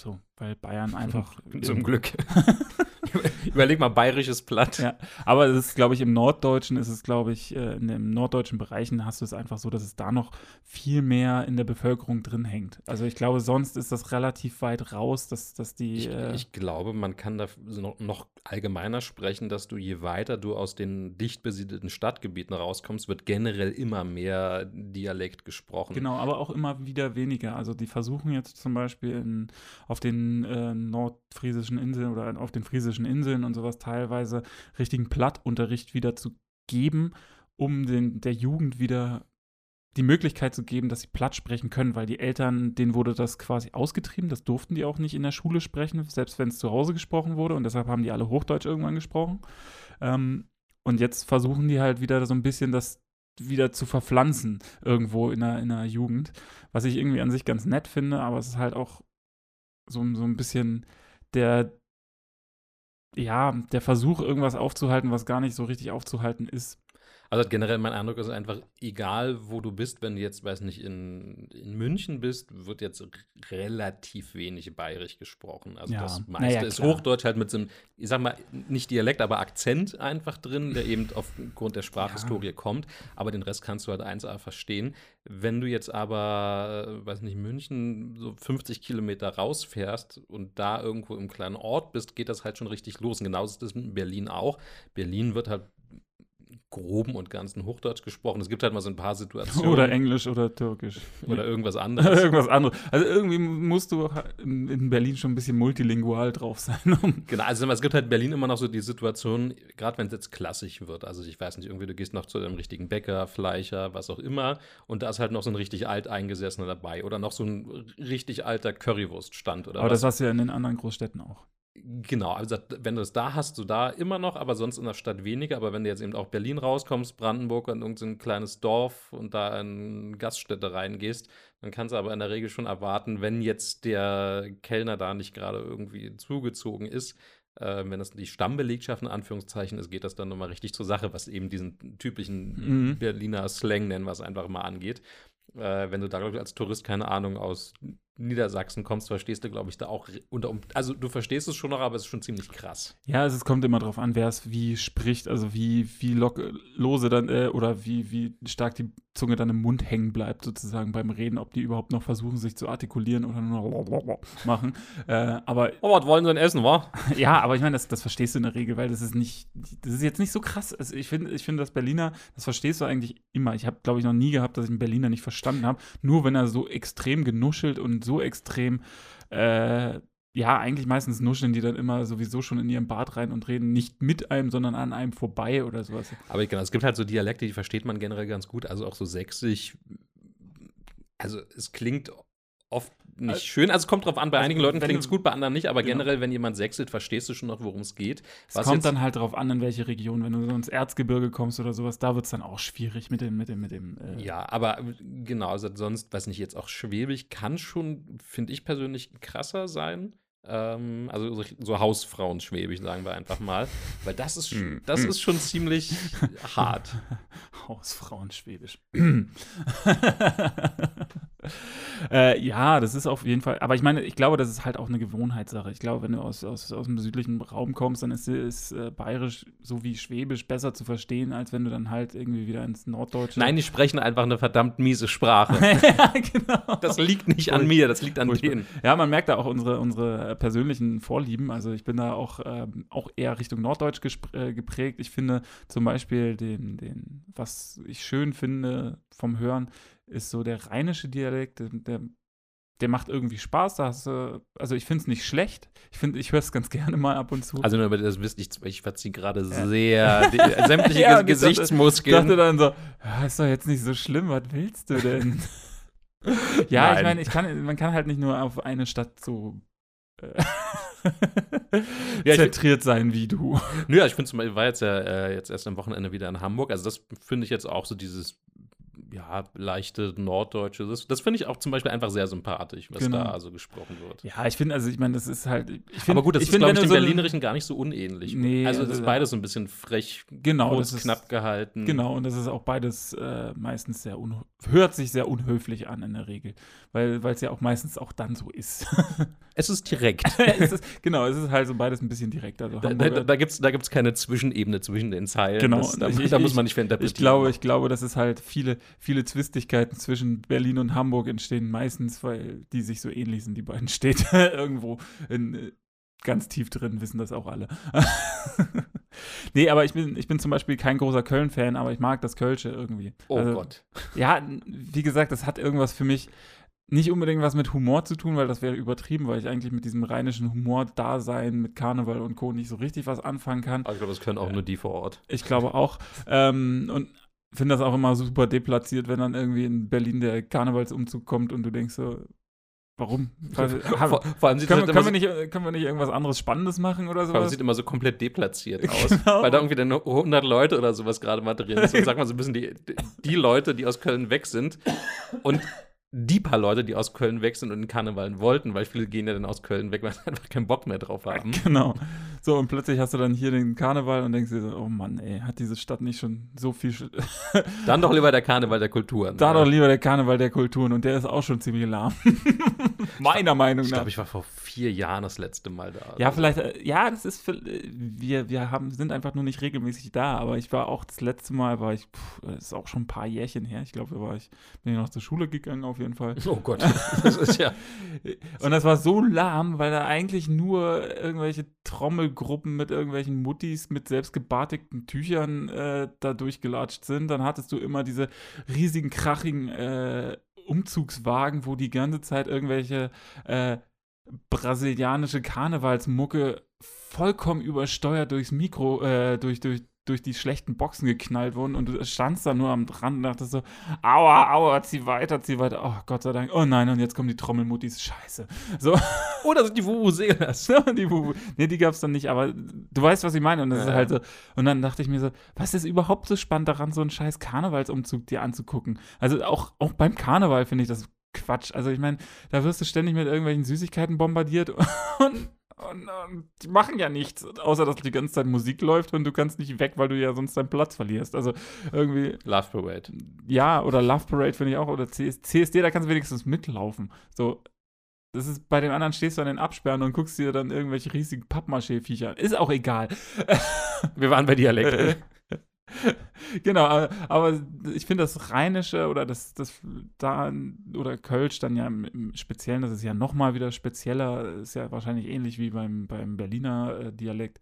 B: So, weil Bayern einfach.
C: Zum Glück. Überleg mal bayerisches Platt.
B: Ja, aber es ist, glaube ich, im Norddeutschen ist es, glaube ich, äh, in den norddeutschen Bereichen hast du es einfach so, dass es da noch viel mehr in der Bevölkerung drin hängt. Also ich glaube, sonst ist das relativ weit raus, dass, dass die.
C: Ich,
B: äh,
C: ich glaube, man kann da noch, noch allgemeiner sprechen, dass du je weiter du aus den dicht besiedelten Stadtgebieten rauskommst, wird generell immer mehr Dialekt gesprochen.
B: Genau, aber auch immer wieder weniger. Also die versuchen jetzt zum Beispiel in, auf den äh, nordfriesischen Inseln oder auf den friesischen Inseln und sowas teilweise richtigen Plattunterricht wieder zu geben, um den, der Jugend wieder die Möglichkeit zu geben, dass sie platt sprechen können, weil die Eltern, denen wurde das quasi ausgetrieben, das durften die auch nicht in der Schule sprechen, selbst wenn es zu Hause gesprochen wurde und deshalb haben die alle Hochdeutsch irgendwann gesprochen. Ähm, und jetzt versuchen die halt wieder so ein bisschen das wieder zu verpflanzen irgendwo in der, in der Jugend, was ich irgendwie an sich ganz nett finde, aber es ist halt auch so, so ein bisschen der, ja, der Versuch, irgendwas aufzuhalten, was gar nicht so richtig aufzuhalten ist.
C: Also generell mein Eindruck ist einfach, egal wo du bist, wenn du jetzt, weiß nicht, in, in München bist, wird jetzt relativ wenig bayerisch gesprochen. Also
B: Ja,
C: das meiste
B: ja,
C: ist. Hochdeutsch halt mit so einem, ich sag mal, nicht Dialekt, aber Akzent einfach drin, der eben aufgrund der Sprachhistorie kommt. Aber den Rest kannst du halt 1A verstehen. Wenn du jetzt aber, äh, weiß nicht, München so 50 Kilometer rausfährst und da irgendwo im kleinen Ort bist, geht das halt schon richtig los. Und genauso ist das in Berlin auch. Berlin wird halt groben und ganzen Hochdeutsch gesprochen. Es gibt halt mal so ein paar Situationen.
B: Oder Englisch oder Türkisch.
C: Oder irgendwas anderes.
B: Irgendwas anderes. Also irgendwie musst du in in Berlin schon ein bisschen multilingual drauf sein.
C: Genau, also es gibt halt in Berlin immer noch so die Situation, gerade wenn es jetzt klassisch wird, also ich weiß nicht, irgendwie du gehst noch zu einem richtigen Bäcker, Fleischer, was auch immer, und da ist halt noch so ein richtig alteingesessener dabei oder noch so ein richtig alter Currywurststand oder
B: aber
C: was.
B: das hast du ja in den anderen Großstädten auch.
C: Genau, also wenn du es da hast, du da immer noch, aber sonst in der Stadt weniger. Aber wenn du jetzt eben auch Berlin rauskommst, Brandenburg und irgendein kleines Dorf und da in Gaststätte reingehst, dann kannst du aber in der Regel schon erwarten, wenn jetzt der Kellner da nicht gerade irgendwie zugezogen ist, äh, wenn das die Stammbelegschaft in Anführungszeichen ist, geht das dann nochmal richtig zur Sache, was eben diesen typischen
B: Mhm.
C: Berliner Slang, nennen wir es einfach mal, angeht. Äh, wenn du da, glaube ich, als Tourist, keine Ahnung, aus Niedersachsen kommst, verstehst du, glaube ich, da auch unter um Also du verstehst es schon noch, aber es ist schon ziemlich krass.
B: Ja, also es kommt immer drauf an, wer es wie spricht, also wie, wie lock, lose dann äh, oder wie, wie stark die Zunge dann im Mund hängen bleibt, sozusagen beim Reden, ob die überhaupt noch versuchen, sich zu artikulieren oder nur noch machen. Äh, aber
C: Oh, was wollen sie denn essen, wa?
B: ja, aber ich meine, das, das verstehst du in der Regel, weil das ist nicht, das ist jetzt nicht so krass. Also ich finde, ich finde, das Berliner, das verstehst du eigentlich immer. Ich habe, glaube ich, noch nie gehabt, dass ich einen Berliner nicht verstanden habe. Nur wenn er so extrem genuschelt und so extrem, äh, ja, eigentlich meistens nuscheln die dann immer sowieso schon in ihrem Bad rein und reden nicht mit einem, sondern an einem vorbei oder sowas.
C: Aber genau, es gibt halt so Dialekte, die versteht man generell ganz gut. Also auch so sächsisch. Also es klingt oft nicht
B: Also-
C: schön. Also es kommt drauf an, bei
B: Also,
C: einigen Leuten klingt es gut, bei anderen nicht. Aber
B: Genau.
C: generell, wenn jemand sächselt, verstehst du schon noch, worum es geht.
B: Es
C: Was
B: kommt dann halt drauf an, in welche Region. Wenn du so ins Erzgebirge kommst oder sowas, da wird es dann auch schwierig mit dem, mit dem, mit dem. Äh,
C: Ja, aber äh, genau, also sonst, weiß nicht, jetzt auch Schwäbisch kann schon, finde ich persönlich, krasser sein. Ähm, also so, so Hausfrauen-Schwäbisch, sagen wir einfach mal. Weil das ist,
B: Hm,
C: das
B: hm.
C: ist schon ziemlich hart.
B: Hausfrauenschwäbisch. äh, ja, das ist auf jeden Fall. Aber ich meine, ich glaube, das ist halt auch eine Gewohnheitssache. Ich glaube, wenn du aus, aus, aus dem südlichen Raum kommst, dann ist, ist äh, Bayerisch sowie Schwäbisch besser zu verstehen, als wenn du dann halt irgendwie wieder ins Norddeutsche.
C: Nein, die sprechen einfach eine verdammt miese Sprache.
B: ja, genau.
C: Das liegt nicht an mir, das liegt an
B: Furchtbar.
C: denen.
B: Ja, man merkt da auch unsere, unsere äh, persönlichen Vorlieben. Also ich bin da auch, ähm, auch eher Richtung Norddeutsch äh, geprägt. Ich finde zum Beispiel den, den, was ich schön finde vom Hören, ist so der rheinische Dialekt, der, der, der macht irgendwie Spaß. Hast also ich finde es nicht schlecht. Ich finde, ich höre es ganz gerne mal ab und zu.
C: Also nur, das wisst, ich, ich verziehe gerade sehr die, sämtliche
B: Ja, ich
C: Gesichtsmuskeln.
B: Ich dachte dann so, ist doch jetzt nicht so schlimm, was willst du denn? ja, ich
C: Nein.
B: meine, ich kann, man kann halt nicht nur auf eine Stadt so äh,
C: Ja, ich-
B: zentriert sein wie du.
C: Nö, ja, ich finde zum Beispiel, war jetzt ja äh, jetzt erst am Wochenende wieder in Hamburg. Also das finde ich jetzt auch so dieses ja, leichte Norddeutsche. Das, das finde ich auch zum Beispiel einfach sehr sympathisch, was
B: Genau.
C: da also gesprochen wird.
B: Ja, ich finde, also ich meine, das ist halt. Ich find,
C: Aber gut, das
B: ich
C: ist,
B: find,
C: glaube ich, dem
B: so
C: Berlinerischen gar nicht so unähnlich.
B: Nee,
C: also das
B: also
C: ist beides so ein bisschen frech,
B: Genau,
C: kurz,
B: das ist-
C: knapp gehalten.
B: Genau, und das ist auch beides äh, meistens sehr unhö hört sich sehr unhöflich an in der Regel, weil es ja auch meistens auch dann so ist.
C: Es ist direkt.
B: es ist genau, es ist halt so beides ein bisschen direkter. Also
C: Da,
B: Hamburger-
C: da, da gibt es da gibt's keine Zwischenebene zwischen den Zeilen.
B: Genau,
C: Das, da,
B: ich-
C: da muss man nicht verinterpretieren.
B: Ich glaube, ich glaube, dass es halt viele, viele Zwistigkeiten zwischen Berlin und Hamburg entstehen, meistens, weil die sich so ähnlich sind, die beiden Städte irgendwo in, ganz tief drin, wissen das auch alle. nee, aber ich bin, ich bin zum Beispiel kein großer Köln-Fan, aber ich mag das Kölsche irgendwie.
C: Oh
B: Also,
C: Gott.
B: Ja, wie gesagt, das hat irgendwas für mich nicht unbedingt was mit Humor zu tun, weil das wäre übertrieben, weil ich eigentlich mit diesem rheinischen Humor-Dasein, mit Karneval und Co. nicht so richtig was anfangen kann.
C: Aber ich glaube, das können auch nur die vor Ort.
B: Ich glaube auch. Ähm, und finde das auch immer super deplatziert, wenn dann irgendwie in Berlin der Karnevalsumzug kommt und du denkst so, warum? Weil,
C: vor, vor allem sieht
B: können,
C: das
B: wir,
C: halt
B: können, wir nicht, können wir nicht irgendwas anderes Spannendes machen oder
C: so, vor allem
B: sowas?
C: sieht immer so komplett deplatziert aus.
B: Genau.
C: Weil da irgendwie dann nur 100 Leute oder sowas gerade mal drin sind. Sag mal so ein bisschen die, die Leute, die aus Köln weg sind. Und die paar Leute, die aus Köln weg sind und in Karnevalen wollten, weil viele gehen ja dann aus Köln weg, weil sie einfach keinen Bock mehr drauf haben.
B: Genau. So, und plötzlich hast du dann hier den Karneval und denkst dir so, oh Mann, ey, hat diese Stadt nicht schon so viel. Sch
C: Dann doch lieber der Karneval der Kulturen.
B: da
C: Ja.
B: doch lieber der Karneval der Kulturen und der ist auch schon ziemlich lahm. Meiner Meinung
C: Ich
B: nach.
C: glaube, ich war vor vier Jahren das letzte Mal da.
B: Ja, vielleicht, äh, ja, das ist, für, äh, wir, wir haben, sind einfach nur nicht regelmäßig da, aber ich war auch, das letzte Mal war ich, pff, das ist auch schon ein paar Jährchen her, ich glaube, da war ich, bin ich noch zur Schule gegangen auf jeden Fall.
C: Oh Gott. Das ist ja.
B: Und das war so lahm, weil da eigentlich nur irgendwelche Trommelgruppen mit irgendwelchen Muttis mit selbstgebartigten Tüchern äh, da durchgelatscht sind. Dann hattest du immer diese riesigen, krachigen äh, Umzugswagen, wo die ganze Zeit irgendwelche äh, brasilianische Karnevalsmucke vollkommen übersteuert durchs Mikro, äh, durch, durch, durch die schlechten Boxen geknallt wurden und du standst da nur am Rand und dachtest so, aua, aua, zieh weiter, zieh weiter. Oh, Gott sei Dank. Oh nein, und jetzt kommen die Trommelmuttis. Scheiße. So.
C: Oder sind die Vuvuzelas?
B: Die Bubu. Nee, die gab's dann nicht, aber du weißt, was ich meine. Und das
C: Ja,
B: ist halt so. Und dann dachte ich mir so, was ist überhaupt so spannend daran, so einen scheiß Karnevalsumzug dir anzugucken? Also auch, auch beim Karneval finde ich das Quatsch. Also ich meine, da wirst du ständig mit irgendwelchen Süßigkeiten bombardiert und, und, und die machen ja nichts, außer dass die ganze Zeit Musik läuft und du kannst nicht weg, weil du ja sonst deinen Platz verlierst. Also irgendwie,
C: Love Parade.
B: ja, oder Love Parade finde ich auch, oder CS CSD, da kannst du wenigstens mitlaufen. So, das ist, bei den anderen stehst du an den Absperren und guckst dir dann irgendwelche riesigen Pappmaché-Viecher an. Ist auch egal.
C: Wir waren bei Dialekten.
B: genau, aber, aber ich finde das Rheinische oder das, das da oder Kölsch dann ja im, im Speziellen, das ist ja nochmal wieder spezieller, ist ja wahrscheinlich ähnlich wie beim, beim Berliner äh, Dialekt.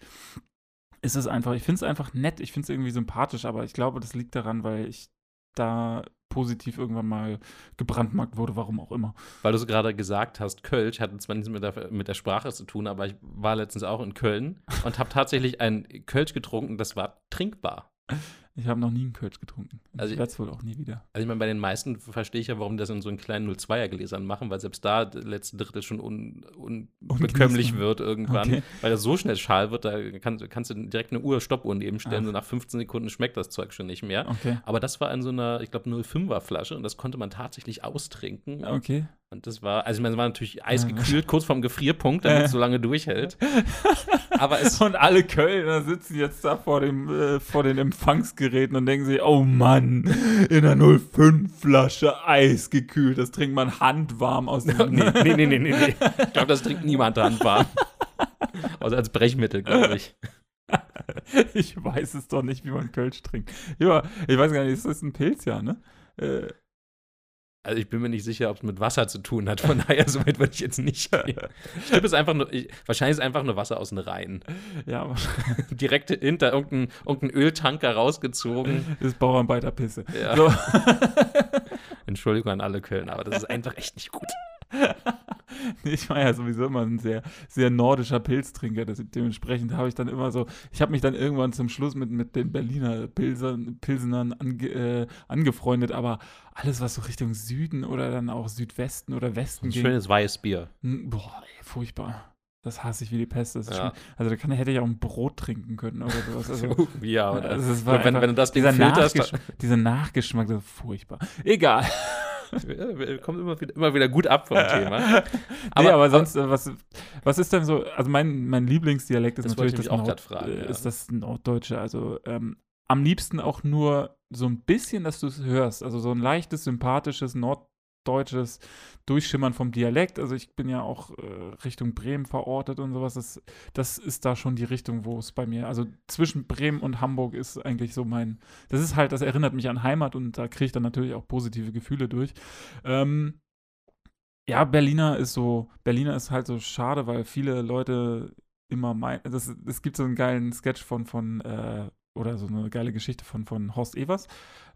B: Ist es einfach, ich finde es einfach nett, ich finde es irgendwie sympathisch, aber ich glaube, das liegt daran, weil ich da positiv irgendwann mal gebrandmarkt wurde, warum auch immer.
C: Weil du es gerade gesagt hast, Kölsch hatte zwar nichts mit der, mit der Sprache zu tun, aber ich war letztens auch in Köln und habe tatsächlich ein Kölsch getrunken, das war trinkbar.
B: Ich habe noch nie einen Kölsch getrunken. Und
C: Also
B: ich werde es wohl auch nie wieder.
C: Also ich meine, bei den meisten verstehe ich ja, warum die das in so einen kleinen 02er Gläsern machen, weil selbst da der letzte Drittel schon un, unbekömmlich
B: Ungenießbar.
C: wird irgendwann.
B: Okay.
C: Weil das so schnell schal wird, da kann, kannst du direkt eine Uhr, Stoppuhr nebenstellen,
B: Ach.
C: so nach 15 Sekunden schmeckt das Zeug schon nicht mehr.
B: Okay.
C: Aber das war in so einer, ich glaube, 05er Flasche und das konnte man tatsächlich austrinken.
B: Okay.
C: Und das war, also ich meine, es war natürlich eisgekühlt, kurz vorm Gefrierpunkt, damit es so lange durchhält. Aber es,
B: Und alle Kölner sitzen jetzt da vor, dem, äh, vor den Empfangsgeräten und denken sich, oh Mann, in einer 05-Flasche eisgekühlt, das trinkt man handwarm aus dem
C: nee, nee, nee, nee, nee, nee. Ich glaube, das trinkt niemand handwarm. Also als Brechmittel, glaube ich.
B: Ich weiß es doch nicht, wie man Kölsch trinkt. Ja, ich weiß gar nicht, ist das ein Pilz, ja, ne? Äh,
C: Also ich bin mir nicht sicher, ob es mit Wasser zu tun hat. Von daher, so weit würde ich jetzt nicht gehen. Ich tippe es einfach nur, ich, wahrscheinlich ist es einfach nur Wasser aus dem Rhein.
B: ja, aber
C: Direkt hinter irgendein, irgendein Öltanker rausgezogen.
B: das ist Bauernbeiterpisse.
C: Ja.
B: So.
C: Entschuldigung an alle Kölner, aber das ist einfach echt nicht gut.
B: Ich war ja sowieso immer ein sehr, sehr nordischer Pilztrinker. Das, dementsprechend habe ich dann immer so, ich habe mich dann irgendwann zum Schluss mit, mit den Berliner Pilsern, Pilsenern ange, äh, angefreundet, aber alles, was so Richtung Süden oder dann auch Südwesten oder Westen
C: Ein
B: ging,
C: schönes weißes Bier.
B: n- boah, ey, furchtbar. Das hasse ich wie die Pest.
C: Ja.
B: also da kann, hätte ich auch ein Brot trinken können oder sowas. Also,
C: ja, aber
B: also
C: das,
B: war
C: wenn,
B: einfach-
C: wenn du das Ding
B: dieser,
C: filterst,
B: Nachgesch dieser Nachgeschmack, das ist furchtbar. Egal.
C: kommen immer wieder, immer wieder gut ab vom Thema.
B: Aber,
C: Aber-
B: nee, aber sonst, äh, was, was ist denn so, also mein, mein Lieblingsdialekt ist
C: Das
B: natürlich das,
C: auch
B: Nord,
C: fragen, ja.
B: ist das Norddeutsche. Also ähm, am liebsten auch nur so ein bisschen, dass du es hörst. Also so ein leichtes, sympathisches, norddeutsches Durchschimmern vom Dialekt. Also ich bin ja auch äh, Richtung Bremen verortet und sowas. Das, das ist da schon die Richtung, wo es bei mir, also zwischen Bremen und Hamburg ist eigentlich so mein, das ist halt, das erinnert mich an Heimat und da kriege ich dann natürlich auch positive Gefühle durch. Ähm, ja, Berliner ist so, Berliner ist halt so schade, weil viele Leute immer meinen, es gibt so einen geilen Sketch von, von äh, oder so eine geile Geschichte von, von Horst Evers.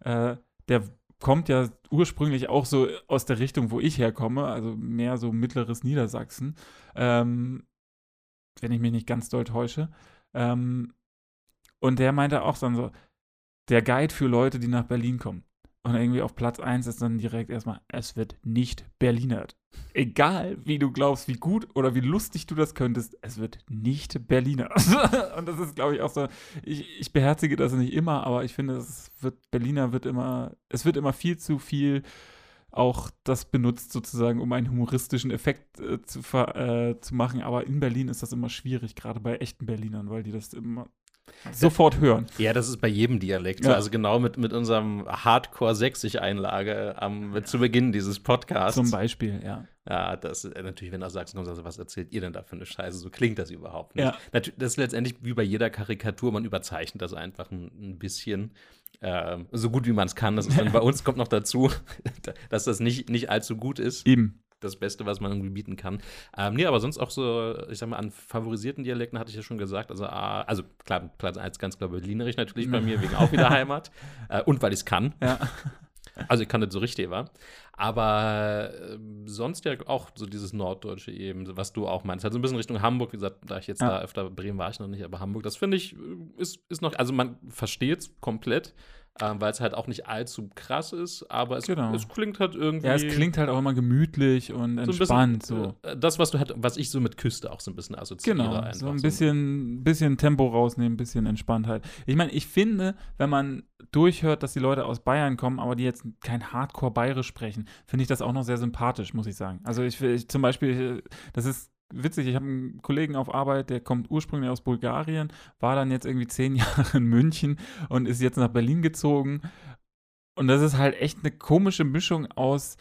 B: Äh, der kommt ja ursprünglich auch so aus der Richtung, wo ich herkomme, also mehr so mittleres Niedersachsen, ähm, wenn ich mich nicht ganz doll täusche. Ähm, und der meinte auch dann so, der Guide für Leute, die nach Berlin kommen. Und irgendwie auf Platz 1 ist dann direkt erstmal, es wird nicht Berlinert. Egal, wie du glaubst, wie gut oder wie lustig du das könntest, es wird nicht Berliner. Und das ist, glaube ich, auch so, ich, ich beherzige das nicht immer, aber ich finde, es wird, Berliner wird immer, es wird immer viel zu viel auch das benutzt sozusagen, um einen humoristischen Effekt äh, zu, äh, zu machen. Aber in Berlin ist das immer schwierig, gerade bei echten Berlinern, weil die das immer sofort hören.
C: Ja, das ist bei jedem Dialekt.
B: Ja.
C: Also genau mit, mit unserem Hardcore-60-Einlage am zu Beginn dieses Podcasts.
B: Zum Beispiel, ja.
C: Ja, das ist äh, natürlich, wenn du aus Sachsen kommst, also was erzählt ihr denn da für eine Scheiße? So klingt das überhaupt nicht.
B: Ja.
C: Das ist letztendlich wie bei jeder Karikatur, man überzeichnet das einfach ein, ein bisschen. Ähm, so gut wie man es kann. Das ist dann bei uns kommt noch dazu, dass das nicht, nicht allzu gut ist.
B: Eben.
C: Das Beste, was man irgendwie bieten kann. Ähm, nee, aber sonst auch so, ich sag mal, an favorisierten Dialekten hatte ich ja schon gesagt. Also, also klar, Platz 1 ganz klar Berlinerisch natürlich bei mir, wegen auch wieder Heimat. Äh, und weil ich es kann.
B: Ja.
C: Also ich kann nicht so richtig, war. Aber äh, sonst ja auch so dieses Norddeutsche eben, was du auch meinst. Halt so ein bisschen Richtung Hamburg, wie gesagt, da ich jetzt
B: Ja.
C: da öfter, Bremen war ich noch nicht, aber Hamburg, das finde ich, äh, ist, ist noch, also man versteht es komplett, ähm, weil es halt auch nicht allzu krass ist, aber es,
B: Genau.
C: es klingt halt irgendwie.
B: Ja, es klingt halt auch immer gemütlich und
C: so
B: entspannt.
C: bisschen,
B: so.
C: äh, Das, was du halt, was ich so mit Küste auch so ein bisschen assoziiere.
B: Genau,
C: einfach.
B: so ein bisschen, bisschen Tempo rausnehmen, ein bisschen Entspanntheit. Ich meine, ich finde, wenn man durchhört, dass die Leute aus Bayern kommen, aber die jetzt kein Hardcore-Bayerisch sprechen, finde ich das auch noch sehr sympathisch, muss ich sagen. Also ich, ich zum Beispiel, äh, das ist witzig, ich habe einen Kollegen auf Arbeit, der kommt ursprünglich aus Bulgarien, war dann jetzt irgendwie zehn Jahre in München und ist jetzt nach Berlin gezogen. Und das ist halt echt eine komische Mischung aus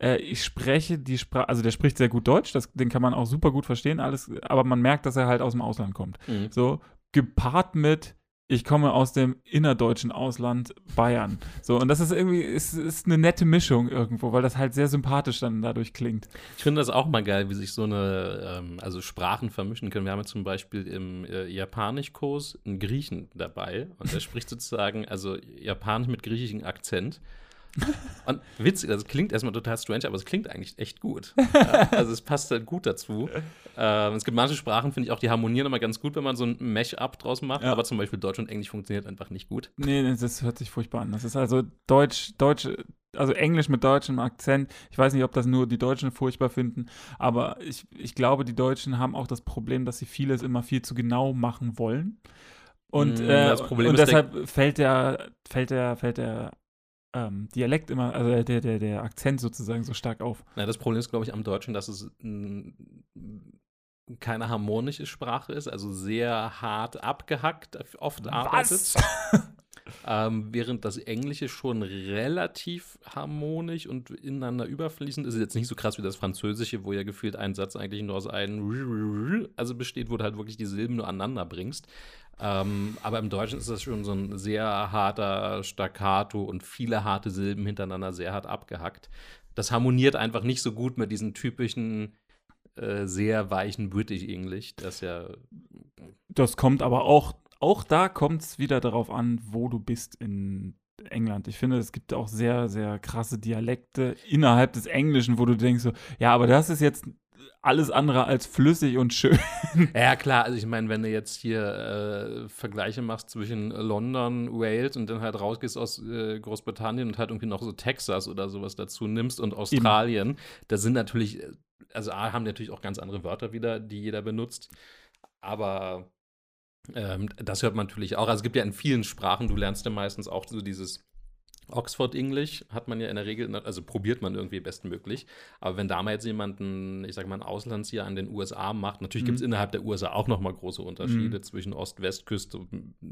B: äh, ich spreche die Sprache, also der spricht sehr gut Deutsch, das, den kann man auch super gut verstehen, alles, aber man merkt, dass er halt aus dem Ausland kommt.
C: Mhm.
B: So, gepaart mit, ich komme aus dem innerdeutschen Ausland Bayern. So, und das ist irgendwie, ist, ist eine nette Mischung irgendwo, weil das halt sehr sympathisch dann dadurch klingt.
C: Ich finde das auch mal geil, wie sich so eine, ähm, also Sprachen vermischen können. Wir haben ja zum Beispiel im äh, Japanischkurs einen Griechen dabei und der spricht sozusagen, also Japanisch mit griechischem Akzent. Und witzig, das klingt erstmal total strange, aber es klingt eigentlich echt gut. Ja, also es passt halt gut dazu. Ähm, es gibt manche Sprachen, finde ich auch, die harmonieren immer ganz gut, wenn man so ein Mesh-up draus macht,
B: Ja.
C: aber zum Beispiel Deutsch und Englisch funktioniert einfach nicht gut.
B: Nee, nee, das hört sich furchtbar an. Das ist also Deutsch, Deutsch, also Englisch mit deutschem Akzent. Ich weiß nicht, ob das nur die Deutschen furchtbar finden, aber ich, ich glaube, die Deutschen haben auch das Problem, dass sie vieles immer viel zu genau machen wollen. Und,
C: Mm,
B: äh, und deshalb fällt der, fällt der, fällt der ähm, Dialekt immer, also der, der, der Akzent sozusagen so stark auf.
C: Na, das Problem ist, glaube ich, am Deutschen, dass es keine harmonische Sprache ist, also sehr hart abgehackt oft arbeitet. Ähm, während das Englische schon relativ harmonisch und ineinander überfließend ist. Ist jetzt nicht so krass wie das Französische, wo ja gefühlt ein Satz eigentlich nur aus einem also besteht, wo du halt wirklich die Silben nur aneinander bringst. Ähm, aber im Deutschen ist das schon so ein sehr harter Staccato und viele harte Silben hintereinander sehr hart abgehackt. Das harmoniert einfach nicht so gut mit diesen typischen äh, sehr weichen British English, das ja
B: Das kommt aber auch, auch da kommt es wieder darauf an, wo du bist in England. Ich finde, es gibt auch sehr, sehr krasse Dialekte innerhalb des Englischen, wo du denkst so, ja, aber das ist jetzt alles andere als flüssig und schön.
C: Ja, klar, also ich meine, wenn du jetzt hier äh, Vergleiche machst zwischen London, Wales und dann halt rausgehst aus äh, Großbritannien und halt irgendwie noch so Texas oder sowas dazu nimmst und Australien, da sind natürlich, also A, haben natürlich auch ganz andere Wörter wieder, die jeder benutzt, aber ähm, das hört man natürlich auch. Also es gibt ja in vielen Sprachen, du lernst ja meistens auch so dieses Oxford English hat man ja in der Regel, also probiert man irgendwie bestmöglich. Aber wenn da mal jetzt jemanden, ich sage mal, ein Auslandsjahr an den USA macht, natürlich gibt es
B: Mhm.
C: innerhalb der USA auch nochmal große Unterschiede
B: Mhm.
C: zwischen Ost-West-Küste,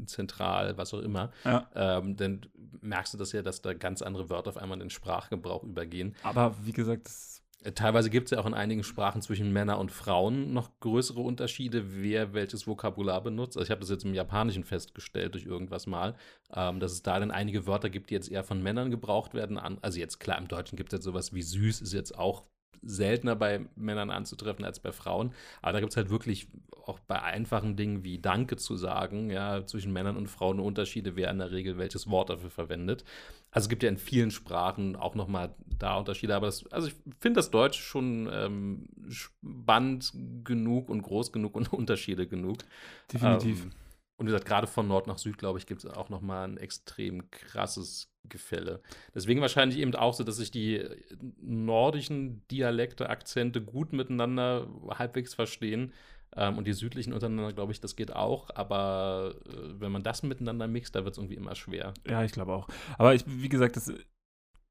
C: Zentral, was auch immer.
B: Ja.
C: Ähm, dann merkst du das ja, dass da ganz andere Wörter auf einmal in den Sprachgebrauch übergehen.
B: Aber wie gesagt, das
C: Teilweise gibt es ja auch in einigen Sprachen zwischen Männern und Frauen noch größere Unterschiede, wer welches Vokabular benutzt. Also ich habe das jetzt im Japanischen festgestellt durch irgendwas mal, ähm, dass es da dann einige Wörter gibt, die jetzt eher von Männern gebraucht werden. Also jetzt klar, im Deutschen gibt es jetzt sowas wie süß, ist jetzt auch seltener bei Männern anzutreffen als bei Frauen. Aber da gibt es halt wirklich auch bei einfachen Dingen wie Danke zu sagen, ja, zwischen Männern und Frauen Unterschiede, wer in der Regel welches Wort dafür verwendet. Also es gibt ja in vielen Sprachen auch nochmal da Unterschiede, aber das, also ich finde das Deutsch schon ähm, spannend genug und groß genug und Unterschiede genug.
B: definitiv.
C: Ähm, und wie gesagt, gerade von Nord nach Süd, glaube ich, gibt es auch nochmal ein extrem krasses Gefälle. Deswegen wahrscheinlich eben auch so, dass sich die nordischen Dialekte, Akzente gut miteinander halbwegs verstehen. Ähm, und die südlichen untereinander, glaube ich, das geht auch. Aber äh, wenn man das miteinander mixt, da wird es irgendwie immer schwer.
B: Ja, ich glaube auch. Aber ich, wie gesagt, das,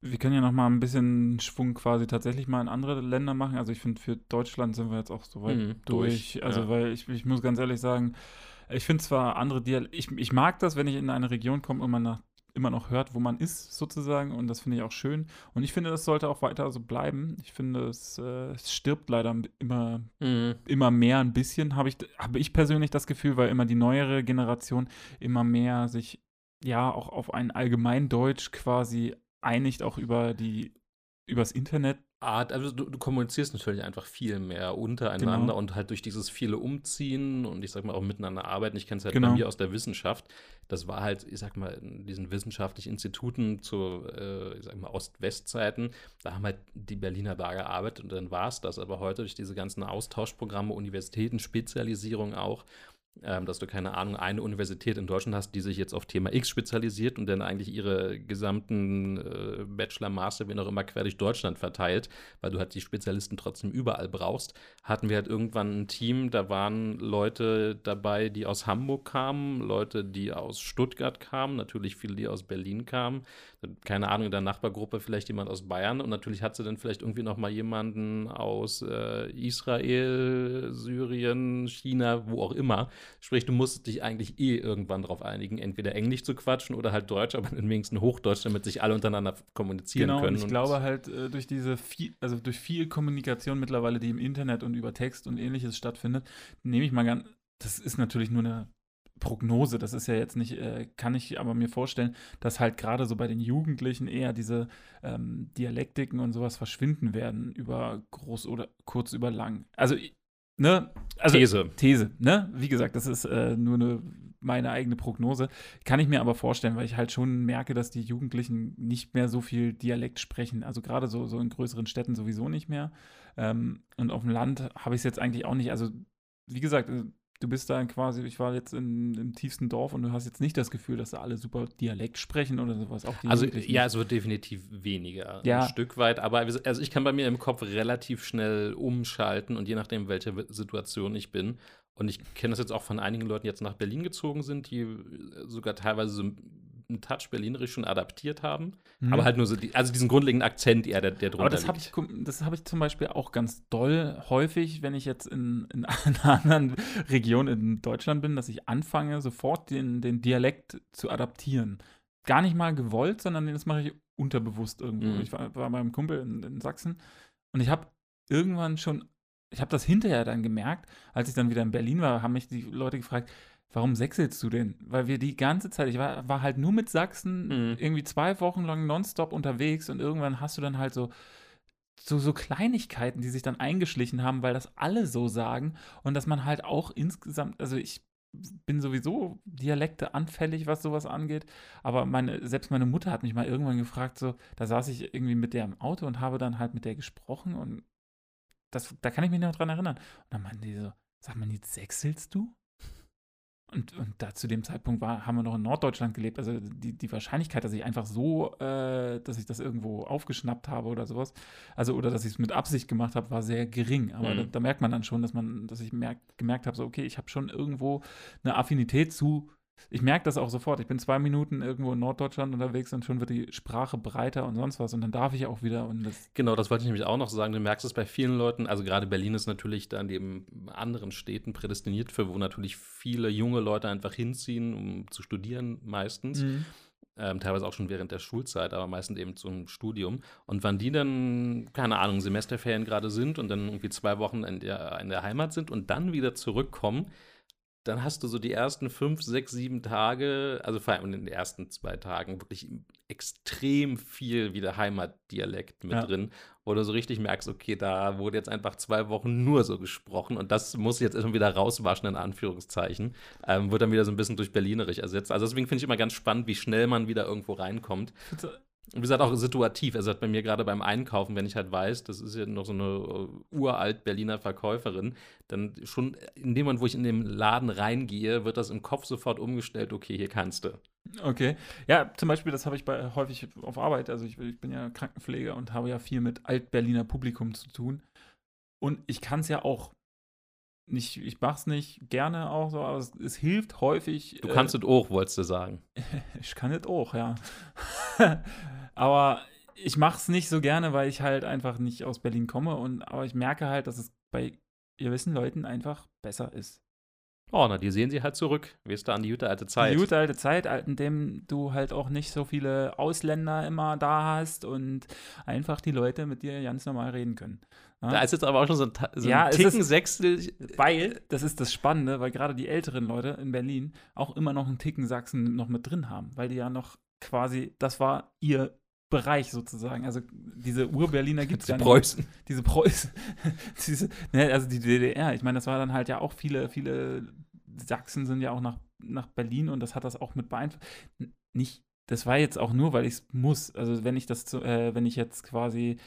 B: wir können ja noch mal ein bisschen Schwung quasi tatsächlich mal in andere Länder machen. Also ich finde, für Deutschland sind wir jetzt auch so weit
C: Mhm,
B: durch.
C: durch,
B: Also,
C: ja.
B: weil ich, ich muss ganz ehrlich sagen, ich finde zwar andere Dialekte, ich, ich mag das, wenn ich in eine Region komme und man nach, immer noch hört, wo man ist, sozusagen. Und das finde ich auch schön. Und ich finde, das sollte auch weiter so bleiben. Ich finde, es, äh, es stirbt leider immer immer mehr ein bisschen, habe ich, habe ich persönlich das Gefühl, weil immer die neuere Generation immer mehr sich ja auch auf ein Allgemeindeutsch quasi einigt, auch über die übers Internet
C: Art, also du, du, kommunizierst natürlich einfach viel mehr untereinander genau. und halt durch dieses viele Umziehen und ich sag mal auch miteinander arbeiten. Ich kenne es halt genau. bei mir aus der Wissenschaft. Das war halt, ich sag mal, in diesen wissenschaftlichen Instituten zu, äh, ich sag mal, Ost-West-Zeiten, da haben halt die Berliner da gearbeitet und dann war es das. Aber heute durch diese ganzen Austauschprogramme, Universitäten, Spezialisierung auch, ähm, dass du keine Ahnung, eine Universität in Deutschland hast, die sich jetzt auf Thema X spezialisiert und dann eigentlich ihre gesamten äh, Bachelor, Master, wie auch immer, quer durch Deutschland verteilt, weil du halt die Spezialisten trotzdem überall brauchst, hatten wir halt irgendwann ein Team, da waren Leute dabei, die aus Hamburg kamen, Leute, die aus Stuttgart kamen, natürlich viele, die aus Berlin kamen, keine Ahnung, in der Nachbargruppe vielleicht jemand aus Bayern und natürlich hat sie dann vielleicht irgendwie noch mal jemanden aus äh, Israel, Syrien, China, wo auch immer. Sprich, du musst dich eigentlich eh irgendwann darauf einigen, entweder Englisch zu quatschen oder halt Deutsch, aber im wenigsten Hochdeutsch, damit sich alle untereinander kommunizieren
B: genau,
C: können.
B: Genau, ich glaube halt äh, durch diese viel, also durch viel Kommunikation mittlerweile, die im Internet und über Text und ähnliches stattfindet, nehme ich mal ganz, das ist natürlich nur eine Prognose, das ist ja jetzt nicht, äh, kann ich aber mir vorstellen, dass halt gerade so bei den Jugendlichen eher diese ähm, Dialektiken und sowas verschwinden werden über groß oder kurz über lang. Also, ne? Also,
C: These.
B: These, ne? Wie gesagt, das ist äh, nur eine, meine eigene Prognose. Kann ich mir aber vorstellen, weil ich halt schon merke, dass die Jugendlichen nicht mehr so viel Dialekt sprechen. Also gerade so, so in größeren Städten sowieso nicht mehr. Ähm, und auf dem Land habe ich es jetzt eigentlich auch nicht. Also, wie gesagt, äh, du bist da quasi, ich war jetzt in, im tiefsten Dorf und du hast jetzt nicht das Gefühl, dass da alle super Dialekt sprechen oder sowas.
C: also ja, es wird definitiv weniger,
B: ja.
C: ein Stück weit. Aber also ich kann bei mir im Kopf relativ schnell umschalten und je nachdem, welche Situation ich bin. Und ich kenne das jetzt auch von einigen Leuten, die jetzt nach Berlin gezogen sind, die sogar teilweise so einen Touch Berlinerisch schon adaptiert haben. Mhm. Aber halt nur so, die, also diesen grundlegenden Akzent eher, der, der drunter
B: Aber das habe ich, das hab ich zum Beispiel auch ganz doll häufig, wenn ich jetzt in, in einer anderen Region in Deutschland bin, dass ich anfange, sofort den, den Dialekt zu adaptieren. Gar nicht mal gewollt, sondern das mache ich unterbewusst irgendwo. Mhm. Ich war, war bei meinem Kumpel in, in Sachsen und ich habe irgendwann schon, ich habe das hinterher dann gemerkt, als ich dann wieder in Berlin war, haben mich die Leute gefragt, warum sechselst du denn? Weil wir die ganze Zeit, ich war, war halt nur mit Sachsen mhm. irgendwie zwei Wochen lang nonstop unterwegs und irgendwann hast du dann halt so, so, so Kleinigkeiten, die sich dann eingeschlichen haben, weil das alle so sagen und dass man halt auch insgesamt, also ich bin sowieso Dialekte anfällig, was sowas angeht. Aber meine, selbst meine Mutter hat mich mal irgendwann gefragt, so, da saß ich irgendwie mit der im Auto und habe dann halt mit der gesprochen und das, da kann ich mich noch dran erinnern. Und dann meinte die so, sag mal, jetzt sechselst du? Und, und da zu dem Zeitpunkt war, haben wir noch in Norddeutschland gelebt. Also die, die Wahrscheinlichkeit, dass ich einfach so, äh, dass ich das irgendwo aufgeschnappt habe oder sowas, also oder dass ich es mit Absicht gemacht habe, war sehr gering. Aber mhm. da, da, merkt man dann schon, dass man, dass ich merk, gemerkt habe, so okay, ich habe schon irgendwo eine Affinität zu ich merke das auch sofort. Ich bin zwei Minuten irgendwo in Norddeutschland unterwegs und schon wird die Sprache breiter und sonst was. Und dann darf ich auch wieder. Und das
C: genau, das wollte ich nämlich auch noch sagen. Du merkst es bei vielen Leuten. Also gerade Berlin ist natürlich dann neben anderen Städten prädestiniert für, wo natürlich viele junge Leute einfach hinziehen, um zu studieren meistens. Mhm. Ähm, teilweise auch schon während der Schulzeit, aber meistens eben zum Studium. Und wann die dann, keine Ahnung, Semesterferien gerade sind und dann irgendwie zwei Wochen in der, in der Heimat sind und dann wieder zurückkommen, dann hast du so die ersten fünf, sechs, sieben Tage, also vor allem in den ersten zwei Tagen, wirklich extrem viel wieder Heimatdialekt mit ja. drin, wo du so richtig merkst, okay, da wurde jetzt einfach zwei Wochen nur so gesprochen und das muss jetzt erstmal wieder rauswaschen, in Anführungszeichen. Ähm, wird dann wieder so ein bisschen durch Berlinerisch ersetzt. Also deswegen finde ich immer ganz spannend, wie schnell man wieder irgendwo reinkommt. Und wie gesagt, auch situativ. Also bei mir gerade beim Einkaufen, wenn ich halt weiß, das ist ja noch so eine uh, uralt Berliner Verkäuferin, dann schon in dem Moment, wo ich in den Laden reingehe, wird das im Kopf sofort umgestellt, okay, hier kannst du.
B: Okay. Ja, zum Beispiel, das habe ich bei, häufig auf Arbeit. Also ich, ich bin ja Krankenpfleger und habe ja viel mit Alt-Berliner Publikum zu tun. Und ich kann es ja auch nicht, ich mache es nicht gerne auch so, aber es, es hilft häufig.
C: Du kannst äh, es auch, wolltest du sagen.
B: ich kann es auch, ja. aber ich mache es nicht so gerne, weil ich halt einfach nicht aus Berlin komme und aber ich merke halt, dass es bei gewissen Leuten einfach besser ist.
C: Oh, na, die sehen sie halt zurück. Wie ist da an die gute alte Zeit?
B: Die gute alte Zeit, in dem du halt auch nicht so viele Ausländer immer da hast und einfach die Leute mit dir ganz normal reden können.
C: Ja? Da ist jetzt aber auch schon so ein, so
B: ja,
C: ein Ticken Sechstel.
B: Weil, das ist das Spannende, weil gerade die älteren Leute in Berlin auch immer noch einen Ticken Sachsen noch mit drin haben, weil die ja noch quasi, das war ihr Bereich sozusagen. Also diese Ur-Berliner gibt es ja nicht.
C: Preußen.
B: Diese Preußen, diese, ne, also die DDR. Ich meine, das war dann halt ja auch viele, viele Sachsen sind ja auch nach, nach Berlin und das hat das auch mit beeinflusst. Nicht, das war jetzt auch nur, weil ich es muss. Also wenn ich das, zu, äh, wenn ich jetzt quasi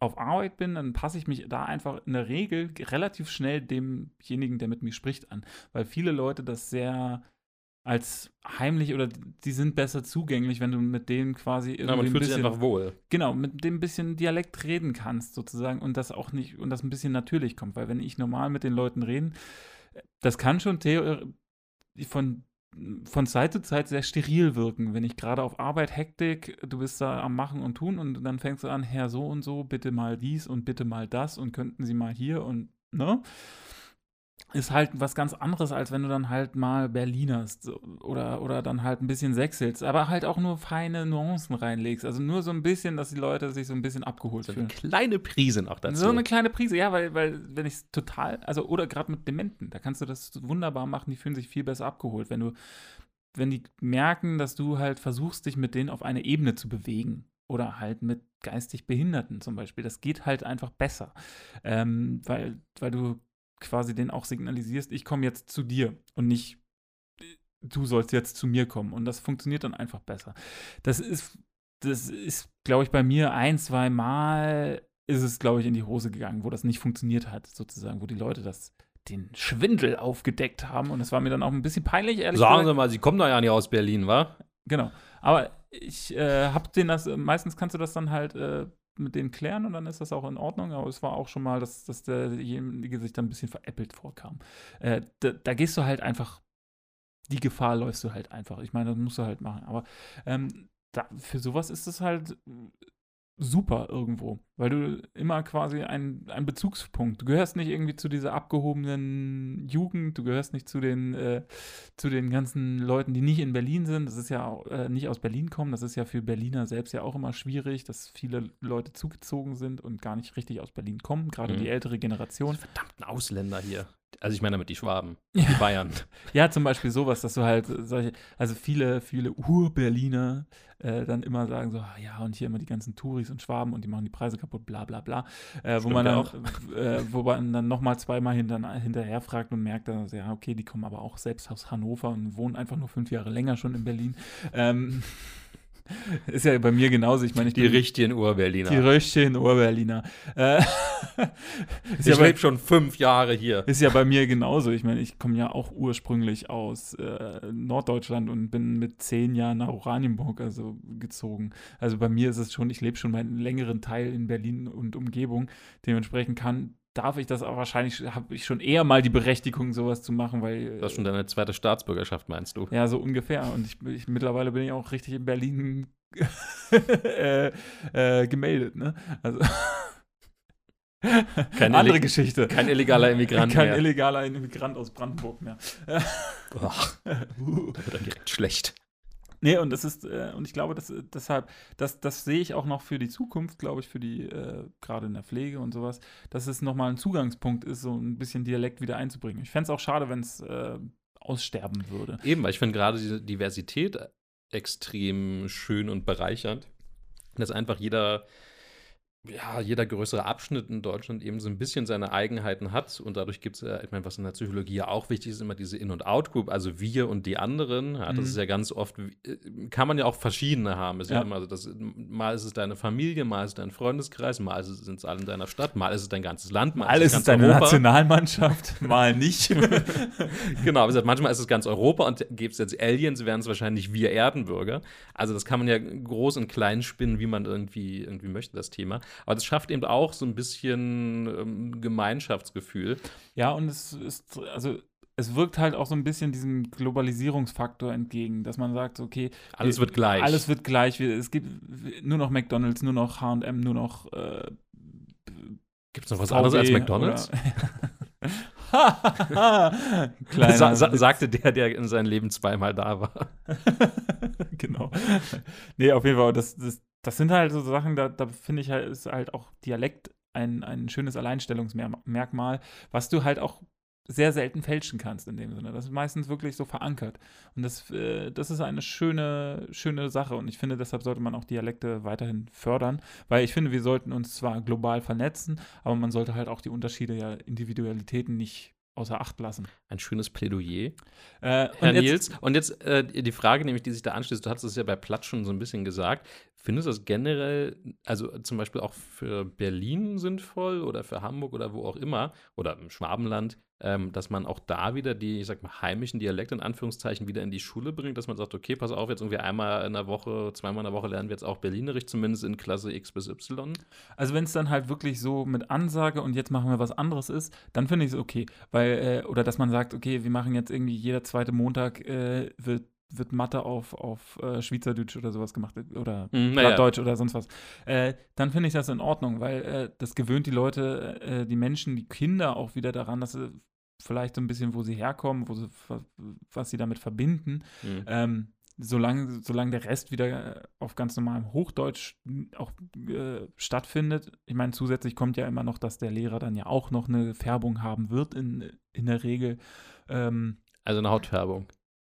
B: auf Arbeit bin, dann passe ich mich da einfach in der Regel relativ schnell demjenigen, der mit mir spricht, an. Weil viele Leute das sehr als heimlich oder die sind besser zugänglich, wenn du mit denen quasi irgendwie
C: Ja, man
B: ein
C: fühlt sich
B: bisschen,
C: einfach wohl.
B: genau, mit dem ein bisschen Dialekt reden kannst sozusagen und das auch nicht und das ein bisschen natürlich kommt, weil wenn ich normal mit den Leuten reden, das kann schon von von Zeit zu Zeit sehr steril wirken, wenn ich gerade auf Arbeit Hektik, du bist da am Machen und Tun und dann fängst du an, Herr so und so, bitte mal dies und bitte mal das und könnten Sie mal hier und ne? Ist halt was ganz anderes, als wenn du dann halt mal Berlinerst oder, oder dann halt ein bisschen sechselst, aber halt auch nur feine Nuancen reinlegst. Also nur so ein bisschen, dass die Leute sich so ein bisschen abgeholt
C: So eine
B: fühlen.
C: kleine Prise noch dazu.
B: So eine kleine Prise, ja, weil, weil wenn ich es total, also oder gerade mit Dementen, da kannst du das wunderbar machen, die fühlen sich viel besser abgeholt, wenn du, wenn die merken, dass du halt versuchst, dich mit denen auf eine Ebene zu bewegen. Oder halt mit geistig Behinderten zum Beispiel. Das geht halt einfach besser. Ähm, weil, weil du quasi denen auch signalisierst, ich komme jetzt zu dir und nicht du sollst jetzt zu mir kommen. Und das funktioniert dann einfach besser. Das ist, das ist, glaube ich, bei mir ein, zwei Mal ist es, glaube ich, in die Hose gegangen, wo das nicht funktioniert hat, sozusagen, wo die Leute das den Schwindel aufgedeckt haben und es war mir dann auch ein bisschen peinlich, ehrlich
C: Sagen
B: gesagt.
C: Sie mal, Sie kommen doch ja nicht aus Berlin, wa?
B: Genau. Aber ich äh, hab den das, meistens kannst du das dann halt äh, mit denen klären und dann ist das auch in Ordnung. Aber es war auch schon mal, dass, dass derjenige sich dann ein bisschen veräppelt vorkam. Äh, da, da gehst du halt einfach, die Gefahr läufst du halt einfach. Ich meine, das musst du halt machen. Aber ähm, da, für sowas ist es halt super irgendwo, weil du immer quasi ein, ein Bezugspunkt. Du gehörst nicht irgendwie zu dieser abgehobenen Jugend, du gehörst nicht zu den, äh, zu den ganzen Leuten, die nicht in Berlin sind. Das ist ja auch, äh, nicht aus Berlin kommen. Das ist ja für Berliner selbst ja auch immer schwierig, dass viele Leute zugezogen sind und gar nicht richtig aus Berlin kommen, gerade
C: Mhm.
B: die ältere Generation.
C: Verdammten Ausländer hier. Also ich meine damit die Schwaben, die Bayern.
B: Ja, zum Beispiel sowas, dass du halt solche, also viele, viele Ur-Berliner äh, dann immer sagen so, ah, ja, und hier immer die ganzen Touris und Schwaben und die machen die Preise kaputt, bla bla bla. Äh, wo man
C: ja
B: dann,
C: auch.
B: äh, wo man dann nochmal zweimal hinter, hinterher fragt und merkt dann, so, ja, okay, die kommen aber auch selbst aus Hannover und wohnen einfach nur fünf Jahre länger schon in Berlin. Ähm, ist ja bei mir genauso. Ich meine, ich
C: Die
B: bin
C: richtigen Urberliner.
B: die Röschchen Ur-Berliner. Äh, ja
C: ich
B: bei-
C: lebe schon fünf Jahre hier.
B: ist ja bei mir genauso. Ich meine, ich komme ja auch ursprünglich aus äh, Norddeutschland und bin mit zehn Jahren nach Oranienburg also gezogen. Also bei mir ist es schon, ich lebe schon meinen längeren Teil in Berlin und Umgebung. Dementsprechend kann, darf ich das auch wahrscheinlich, habe ich schon eher mal die Berechtigung, sowas zu machen, weil.
C: Das ist schon deine zweite Staatsbürgerschaft, meinst du?
B: ja, so ungefähr. Und ich, ich mittlerweile bin ich auch richtig in Berlin äh, äh, gemeldet, ne? Also.
C: Kein
B: Andere Geschichte.
C: Kein illegaler Immigrant
B: Kein
C: mehr.
B: illegaler Immigrant aus Brandenburg mehr.
C: Ach, da wird dann direkt schlecht.
B: Nee, und das ist, äh, und ich glaube, dass, äh, deshalb, das, das sehe ich auch noch für die Zukunft, glaube ich, für die, äh, gerade in der Pflege und sowas, dass es nochmal ein Zugangspunkt ist, so ein bisschen Dialekt wieder einzubringen. Ich fände es auch schade, wenn es äh, aussterben würde.
C: Eben, weil ich finde gerade diese Diversität extrem schön und bereichernd. Dass einfach jeder, ja, jeder größere Abschnitt in Deutschland eben so ein bisschen seine Eigenheiten hat. Und dadurch gibt es ja, ich meine, was in der Psychologie ja auch wichtig ist, immer diese In- und Out-Group, also wir und die anderen. Ja, das
B: Mhm.
C: ist ja ganz oft, äh, kann man ja auch verschiedene haben. Ist ja.
B: Ja.
C: immer so, das, mal ist es deine Familie, mal ist es dein Freundeskreis, mal sind es alle in deiner Stadt, mal ist es dein ganzes Land, mal, ganz
B: ist deine
C: Europa.
B: Nationalmannschaft, mal nicht.
C: Genau, wie gesagt, manchmal ist es ganz Europa und gibt es jetzt Aliens, wären es wahrscheinlich wir Erdenbürger. Also das kann man ja groß und klein spinnen, wie man irgendwie, irgendwie möchte, das Thema. Aber das schafft eben auch so ein bisschen ähm, Gemeinschaftsgefühl.
B: ja, und es ist, also, es wirkt halt auch so ein bisschen diesem Globalisierungsfaktor entgegen, dass man sagt, okay,
C: Alles
B: wir-
C: wird gleich.
B: Alles wird gleich. Wir, es gibt nur noch McDonalds, nur noch HM, nur noch äh,
C: Gibt es noch was anderes als
B: VW
C: McDonalds?
B: Kleiner
C: Sa sa sagte der, der in seinem Leben zweimal da war.
B: genau. Nee, auf jeden Fall, das, das, das sind halt so Sachen, da, da finde ich halt, ist halt auch Dialekt ein, ein schönes Alleinstellungsmerkmal, was du halt auch sehr selten fälschen kannst in dem Sinne. Das ist meistens wirklich so verankert. Und das, äh, das ist eine schöne, schöne Sache. Und ich finde, deshalb sollte man auch Dialekte weiterhin fördern, weil ich finde, wir sollten uns zwar global vernetzen, aber man sollte halt auch die Unterschiede, ja, Individualitäten nicht außer Acht lassen.
C: Ein schönes Plädoyer.
B: Äh,
C: Herr
B: und jetzt-
C: Nils, und jetzt äh, die Frage, nämlich, die sich da anschließt, du hast es ja bei Platt schon so ein bisschen gesagt. Findest du das generell, also zum Beispiel auch für Berlin sinnvoll oder für Hamburg oder wo auch immer oder im Schwabenland, ähm, dass man auch da wieder die, ich sag mal, heimischen Dialekte in Anführungszeichen wieder in die Schule bringt, dass man sagt, okay, pass auf, jetzt irgendwie einmal in der Woche, zweimal in der Woche lernen wir jetzt auch Berlinerisch, zumindest in Klasse X bis Y.
B: Also wenn es dann halt wirklich so mit Ansage und jetzt machen wir was anderes ist, dann finde ich es okay. Weil, äh, oder dass man sagt, okay, wir machen jetzt irgendwie jeder zweite Montag äh, wird, wird Mathe auf, auf äh, Schweizerdeutsch oder sowas gemacht oder
C: Mhm, naja.
B: Plattdeutsch oder sonst was. Äh, dann finde ich das in Ordnung, weil äh, das gewöhnt die Leute, äh, die Menschen, die Kinder auch wieder daran, dass sie vielleicht so ein bisschen, wo sie herkommen, wo sie, was sie damit verbinden.
C: Mhm.
B: Ähm, solange, solange der Rest wieder äh, auf ganz normalem Hochdeutsch auch äh, stattfindet. Ich meine, zusätzlich kommt ja immer noch, dass der Lehrer dann ja auch noch eine Färbung haben wird in, in der Regel. Ähm,
C: Also eine Hautfärbung.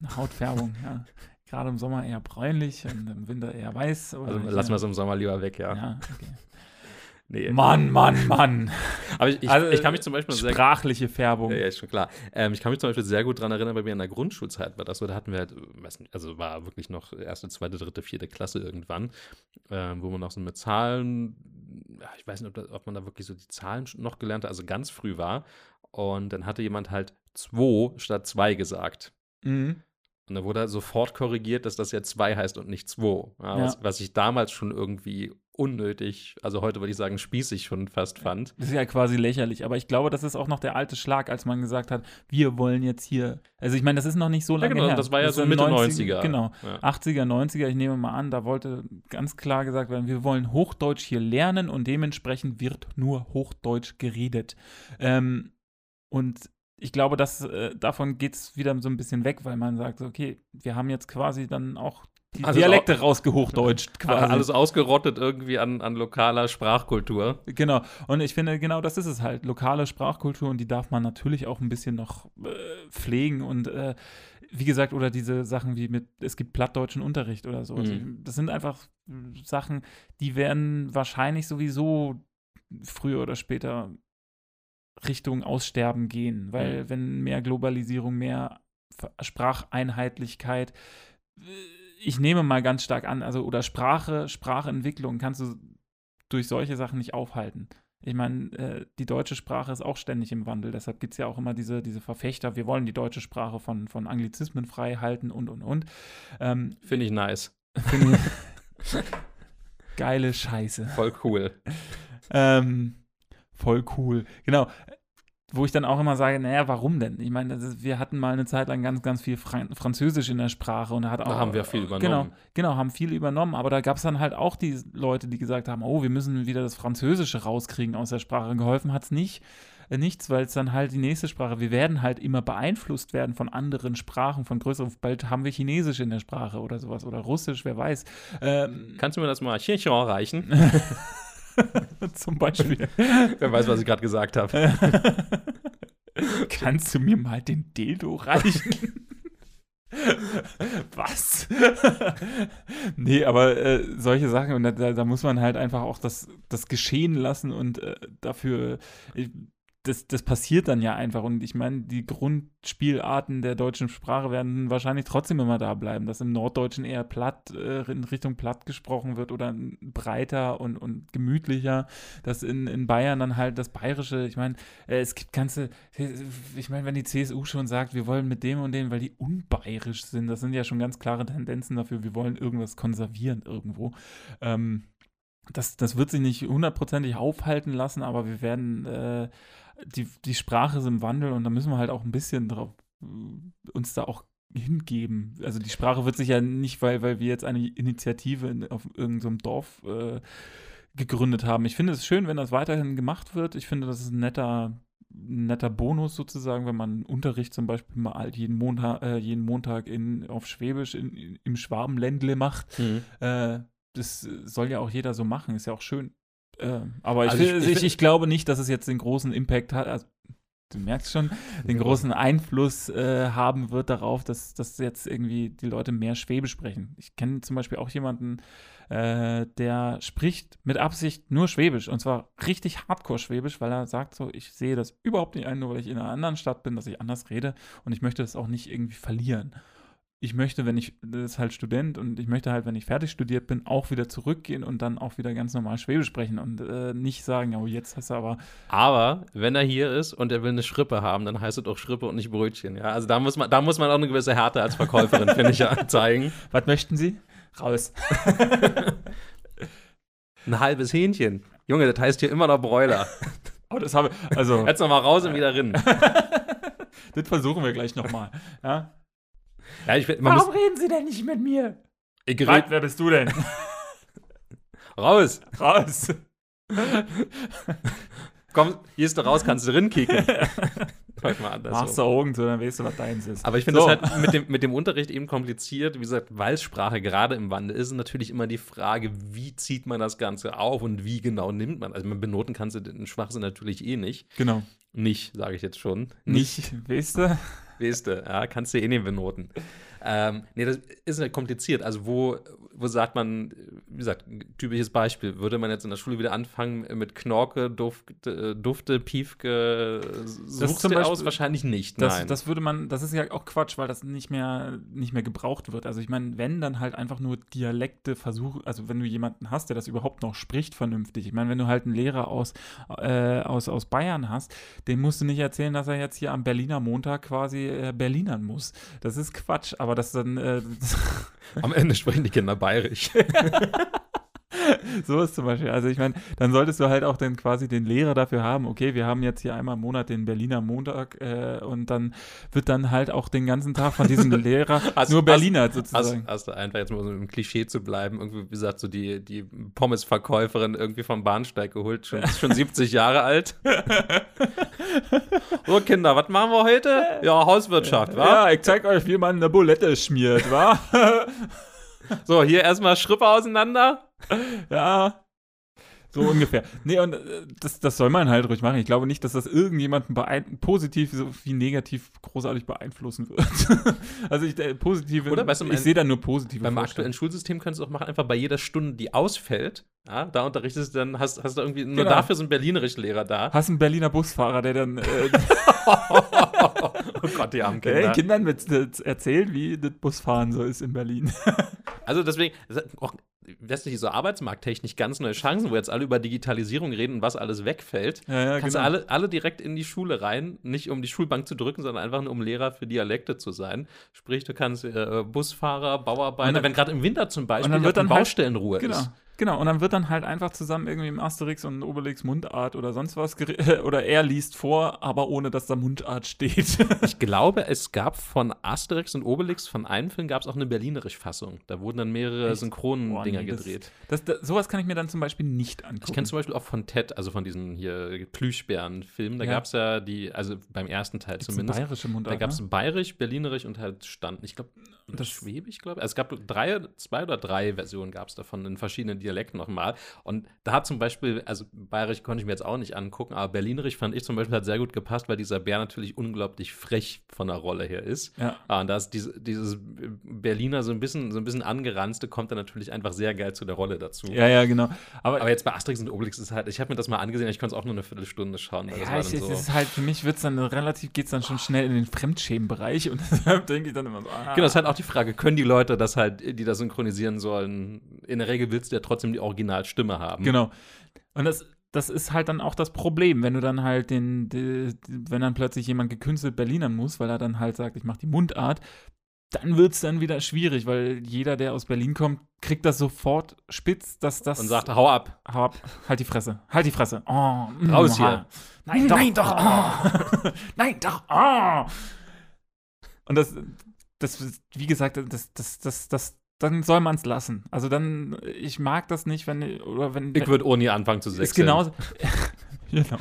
B: Eine Hautfärbung, ja. Gerade im Sommer eher bräunlich und im Winter eher weiß.
C: Also lassen wir es im Sommer lieber weg, ja.
B: Ja, okay.
C: Nee.
B: Mann, Mann, Mann.
C: Aber ich, ich,
B: Also,
C: ich kann mich zum Beispiel sehr
B: Sprachliche Färbung.
C: Ja, ist schon klar. Ähm, ich kann mich zum Beispiel sehr gut daran erinnern, bei mir in der Grundschulzeit war das so, da hatten wir halt, nicht, also war wirklich noch erste, zweite, dritte, vierte Klasse irgendwann, ähm, wo man noch so mit Zahlen, ich weiß nicht, ob, das, ob man da wirklich so die Zahlen noch gelernt hat, also ganz früh war. Und dann hatte jemand halt 2 statt 2 gesagt.
B: Mhm.
C: Und da wurde sofort korrigiert, dass das ja 2 heißt und nicht 2. Ja,
B: Ja.
C: was, was ich damals schon irgendwie unnötig, also heute würde ich sagen spießig schon fast fand.
B: Das ist ja quasi lächerlich, aber ich glaube, das ist auch noch der alte Schlag, als man gesagt hat, wir wollen jetzt hier. Also ich meine, das ist noch nicht so
C: Ja,
B: lange
C: genau,
B: her.
C: das war ja
B: ist
C: so Mitte
B: 90er,
C: 90er.
B: Genau.
C: Ja.
B: 80er, 90er, ich nehme mal an, da wollte ganz klar gesagt werden, wir wollen Hochdeutsch hier lernen und dementsprechend wird nur Hochdeutsch geredet. Ähm, und ich glaube, dass, äh, davon geht es wieder so ein bisschen weg, weil man sagt, okay, wir haben jetzt quasi dann auch die
C: Also
B: Dialekte rausgehochdeutscht quasi.
C: Alles ausgerottet irgendwie an, an lokaler Sprachkultur.
B: Genau. Und ich finde, genau das ist es halt. Lokale Sprachkultur und die darf man natürlich auch ein bisschen noch äh, pflegen und äh, wie gesagt, oder diese Sachen wie mit, es gibt plattdeutschen Unterricht oder so.
C: Mhm.
B: das sind einfach Sachen, die werden wahrscheinlich sowieso früher oder später Richtung Aussterben gehen, weil
C: Mhm.
B: wenn mehr Globalisierung, mehr Spracheinheitlichkeit, äh, ich nehme mal ganz stark an, also oder Sprache, Sprachentwicklung kannst du durch solche Sachen nicht aufhalten. Ich meine, äh, die deutsche Sprache ist auch ständig im Wandel, deshalb gibt es ja auch immer diese, diese Verfechter, wir wollen die deutsche Sprache von, von Anglizismen frei halten und und und. Ähm,
C: Finde ich nice.
B: finde ich- Geile Scheiße.
C: Voll cool.
B: Ähm, voll cool. Genau. Wo ich dann auch immer sage, naja, warum denn? Ich meine, ist, wir hatten mal eine Zeit lang ganz, ganz viel Fran Französisch in der Sprache und da hat auch.
C: Da haben wir viel
B: Genau,
C: übernommen.
B: genau, haben viel übernommen, aber da gab es dann halt auch die Leute, die gesagt haben, oh, wir müssen wieder das Französische rauskriegen aus der Sprache. Geholfen hat es nicht. äh, Nichts, weil es dann halt die nächste Sprache, wir werden halt immer beeinflusst werden von anderen Sprachen, von größeren, bald haben wir Chinesisch in der Sprache oder sowas oder Russisch, wer weiß. Ähm,
C: Kannst du mir das mal Chinchon reichen?
B: zum Beispiel.
C: Wer weiß, was ich gerade gesagt habe.
B: Kannst du mir mal den Dildo reichen? Was? nee, aber äh, solche Sachen, und da, da, muss man halt einfach auch das, das geschehen lassen und äh, dafür, äh, das, das passiert dann ja einfach. Und ich meine, die Grundspielarten der deutschen Sprache werden wahrscheinlich trotzdem immer da bleiben, dass im Norddeutschen eher platt, äh, in Richtung platt gesprochen wird oder breiter und, und gemütlicher, dass in, in Bayern dann halt das Bayerische, ich meine, äh, es gibt ganze, ich meine, wenn die CSU schon sagt, wir wollen mit dem und dem, weil die unbayerisch sind, das sind ja schon ganz klare Tendenzen dafür, wir wollen irgendwas konservieren irgendwo. Ähm, das, das wird sich nicht hundertprozentig aufhalten lassen, aber wir werden, äh, die, die Sprache ist im Wandel und da müssen wir halt auch ein bisschen drauf, äh, uns da auch hingeben. Also die Sprache wird sich ja nicht, weil, weil wir jetzt eine Initiative in, auf irgendeinem Dorf äh, gegründet haben. Ich finde es schön, wenn das weiterhin gemacht wird. Ich finde, das ist ein netter, netter Bonus sozusagen, wenn man Unterricht zum Beispiel mal jeden Montag, äh, jeden Montag in, auf Schwäbisch in, in, im Schwabenländle macht.
C: Mhm.
B: Äh, das soll ja auch jeder so machen, ist ja auch schön. Äh, aber ich,
C: Also ich-
B: ich,
C: ich
B: ich, glaube nicht, dass es jetzt den großen Impact hat. Also, du merkst schon, den großen Einfluss äh, haben wird darauf, dass, dass jetzt irgendwie die Leute mehr Schwäbisch sprechen. Ich kenne zum Beispiel auch jemanden, äh, der spricht mit Absicht nur Schwäbisch und zwar richtig Hardcore-Schwäbisch, weil er sagt so, ich sehe das überhaupt nicht ein, nur weil ich in einer anderen Stadt bin, dass ich anders rede und ich möchte das auch nicht irgendwie verlieren ich möchte, wenn ich, das ist halt Student und ich möchte halt, wenn ich fertig studiert bin, auch wieder zurückgehen und dann auch wieder ganz normal Schwäbisch sprechen und äh, nicht sagen, oh, jetzt hast du aber.
C: Aber wenn er hier ist und er will eine Schrippe haben, dann heißt es doch Schrippe und nicht Brötchen. Ja, also da muss man, da muss man auch eine gewisse Härte als Verkäuferin, finde ich, ja, zeigen.
B: Was möchten Sie? Raus.
C: Ein halbes Hähnchen. Junge, das heißt hier immer noch Bräuler.
B: Oh, das habe also.
C: Jetzt nochmal raus und wieder rein.
B: das versuchen wir gleich nochmal. Ja?
C: Ja, ich, man
B: Warum
C: muss,
B: reden Sie denn nicht mit mir?
C: ich red,
B: wer bist du denn?
C: raus.
B: Raus.
C: Komm, hier ist du raus, kannst du drin kicken.
B: Machst du Augen zu, dann weißt du, was deins ist.
C: Aber ich finde
B: So.
C: das halt mit dem, mit dem Unterricht eben kompliziert. Wie gesagt, weil Sprache gerade im Wandel ist, ist natürlich immer die Frage, wie zieht man das Ganze auf und wie genau nimmt man. Also man benoten kannst du den Schwachsinn natürlich eh nicht.
B: Genau.
C: Nicht, sage ich jetzt schon.
B: Nicht, weißt du?
C: Weißt du, ja, kannst du eh nicht benoten. Ähm, nee, das ist halt kompliziert. Also, wo, wo sagt man, wie gesagt, typisches Beispiel, würde man jetzt in der Schule wieder anfangen mit Knorke, Duft, äh, Dufte, Piefke, suchst du aus? Wahrscheinlich nicht,
B: Das,
C: nein.
B: das würde man, das ist ja auch Quatsch, weil das nicht mehr, nicht mehr gebraucht wird. Also ich meine, wenn dann halt einfach nur Dialekte versuchen, also wenn du jemanden hast, der das überhaupt noch spricht vernünftig. Ich meine, wenn du halt einen Lehrer aus, äh, aus, aus Bayern hast, dem musst du nicht erzählen, dass er jetzt hier am Berliner Montag quasi äh, Berlinern muss. Das ist Quatsch, aber das dann, äh,
C: Am Ende sprechen die Kinder bayerisch.
B: so ist zum Beispiel. Also ich meine, dann solltest du halt auch dann quasi den Lehrer dafür haben, okay, wir haben jetzt hier einmal im Monat den Berliner Montag äh, und dann wird dann halt auch den ganzen Tag von diesem Lehrer
C: Hast-
B: nur Berliner
C: Hast,
B: sozusagen.
C: hast du einfach jetzt mal so im Klischee zu bleiben, irgendwie, wie gesagt, so die, die Pommesverkäuferin irgendwie vom Bahnsteig geholt, schon, schon 70 Jahre alt. so, Kinder, was machen wir heute? Ja, Hauswirtschaft, wa?
B: Ja, ich zeig euch, wie man eine Bulette schmiert, wa?
C: So, hier erstmal Schrippe auseinander.
B: ja. So ungefähr. Nee, und äh, das, das soll man halt ruhig machen. Ich glaube nicht, dass das irgendjemanden positiv so wie negativ großartig beeinflussen wird. also ich äh, positive,
C: Oder weißt du,
B: ich sehe da nur positive
C: Beim aktuellen Schulsystem könntest du auch machen, einfach bei jeder Stunde, die ausfällt, ja, da unterrichtest du dann, hast, hast du irgendwie nur
B: Genau.
C: dafür so einen Berlinerisch-Lehrer da.
B: Hast einen Berliner Busfahrer, der dann äh,
C: oh Gott, die armen
B: der
C: Kinder.
B: den Kindern mit, mit erzählt, wie das Busfahren so ist in Berlin.
C: Also deswegen, das hat auch letztlich so arbeitsmarkttechnisch ganz neue Chancen, wo jetzt alle über Digitalisierung reden und was alles wegfällt.
B: ja, ja,
C: Kannst du alle, alle direkt in die Schule rein, nicht um die Schulbank zu drücken, sondern einfach nur um Lehrer für Dialekte zu sein. Sprich, du kannst äh, Busfahrer, Bauarbeiter,
B: dann-
C: wenn gerade im Winter zum Beispiel
B: dann wird dann halt-
C: Baustellenruhe
B: Genau.
C: ist.
B: Genau, und dann wird dann halt einfach zusammen irgendwie im Asterix und Obelix Mundart oder sonst was gere- oder er liest vor, aber ohne dass da Mundart steht.
C: Ich glaube, es gab von Asterix und Obelix, von einem Film gab es auch eine Berlinerisch-Fassung. Da wurden dann mehrere
B: Boah, nee, das-
C: gedreht.
B: Das, das, sowas kann ich mir dann zum Beispiel nicht angucken.
C: Ich kenne zum Beispiel auch von Ted, also von diesen hier Plüschbären-Filmen. Da
B: Ja.
C: gab es ja die, also beim ersten Teil
B: Gibt's
C: zumindest.
B: bayerische
C: Da
B: Mundart.
C: gab es
B: ne?
C: Bayerisch, Berlinerisch und halt Stand. Ich glaube,
B: Das-
C: das Schwäbisch, glaube ich. Also es gab drei, zwei oder drei Versionen gab es davon in verschiedenen Dialekten nochmal. Und da hat zum Beispiel, also Bayerisch konnte ich mir jetzt auch nicht angucken, aber Berlinerisch fand ich zum Beispiel hat sehr gut gepasst, weil dieser Bär natürlich unglaublich frech von der Rolle her ist.
B: Ja.
C: Ah, und da ist diese, dieses Berliner so ein bisschen, so ein bisschen angeranzte, kommt dann natürlich einfach sehr geil zu der Rolle dazu.
B: ja, ja, genau. Aber,
C: Aber jetzt bei Asterix und Obelix ist halt, ich habe mir das mal angesehen, ich konnte es auch nur eine Viertelstunde schauen. Das
B: ja,
C: war
B: ich, es
C: so.
B: ist halt, für mich wird's dann relativ, geht's dann schon schnell in den Fremdschämen-Bereich und deshalb denke ich dann immer so, ah,
C: Genau, das ist halt auch die Frage, können die Leute das halt, die das synchronisieren sollen, in der Regel willst du ja trotzdem die Originalstimme haben.
B: Genau. Und das, das ist halt dann auch das Problem, wenn du dann halt den, die, wenn dann plötzlich jemand gekünstelt Berlinern muss, weil er dann halt sagt, ich mache die Mundart, dann wird es dann wieder schwierig, weil jeder, der aus Berlin kommt, kriegt das sofort spitz, dass das.
C: Und sagt, hau ab.
B: Hau ab, halt die Fresse, halt die Fresse. Oh, mm,
C: Raus hier.
B: Nein, doch, nein, doch. Oh. nein, doch. Oh. Und das, das, wie gesagt, das, das, das, das, dann soll man es lassen. Also dann, ich mag das nicht, wenn, oder wenn.
C: Ich würde ohne anfangen zu
B: ist
C: sechseln.
B: genauso. genau.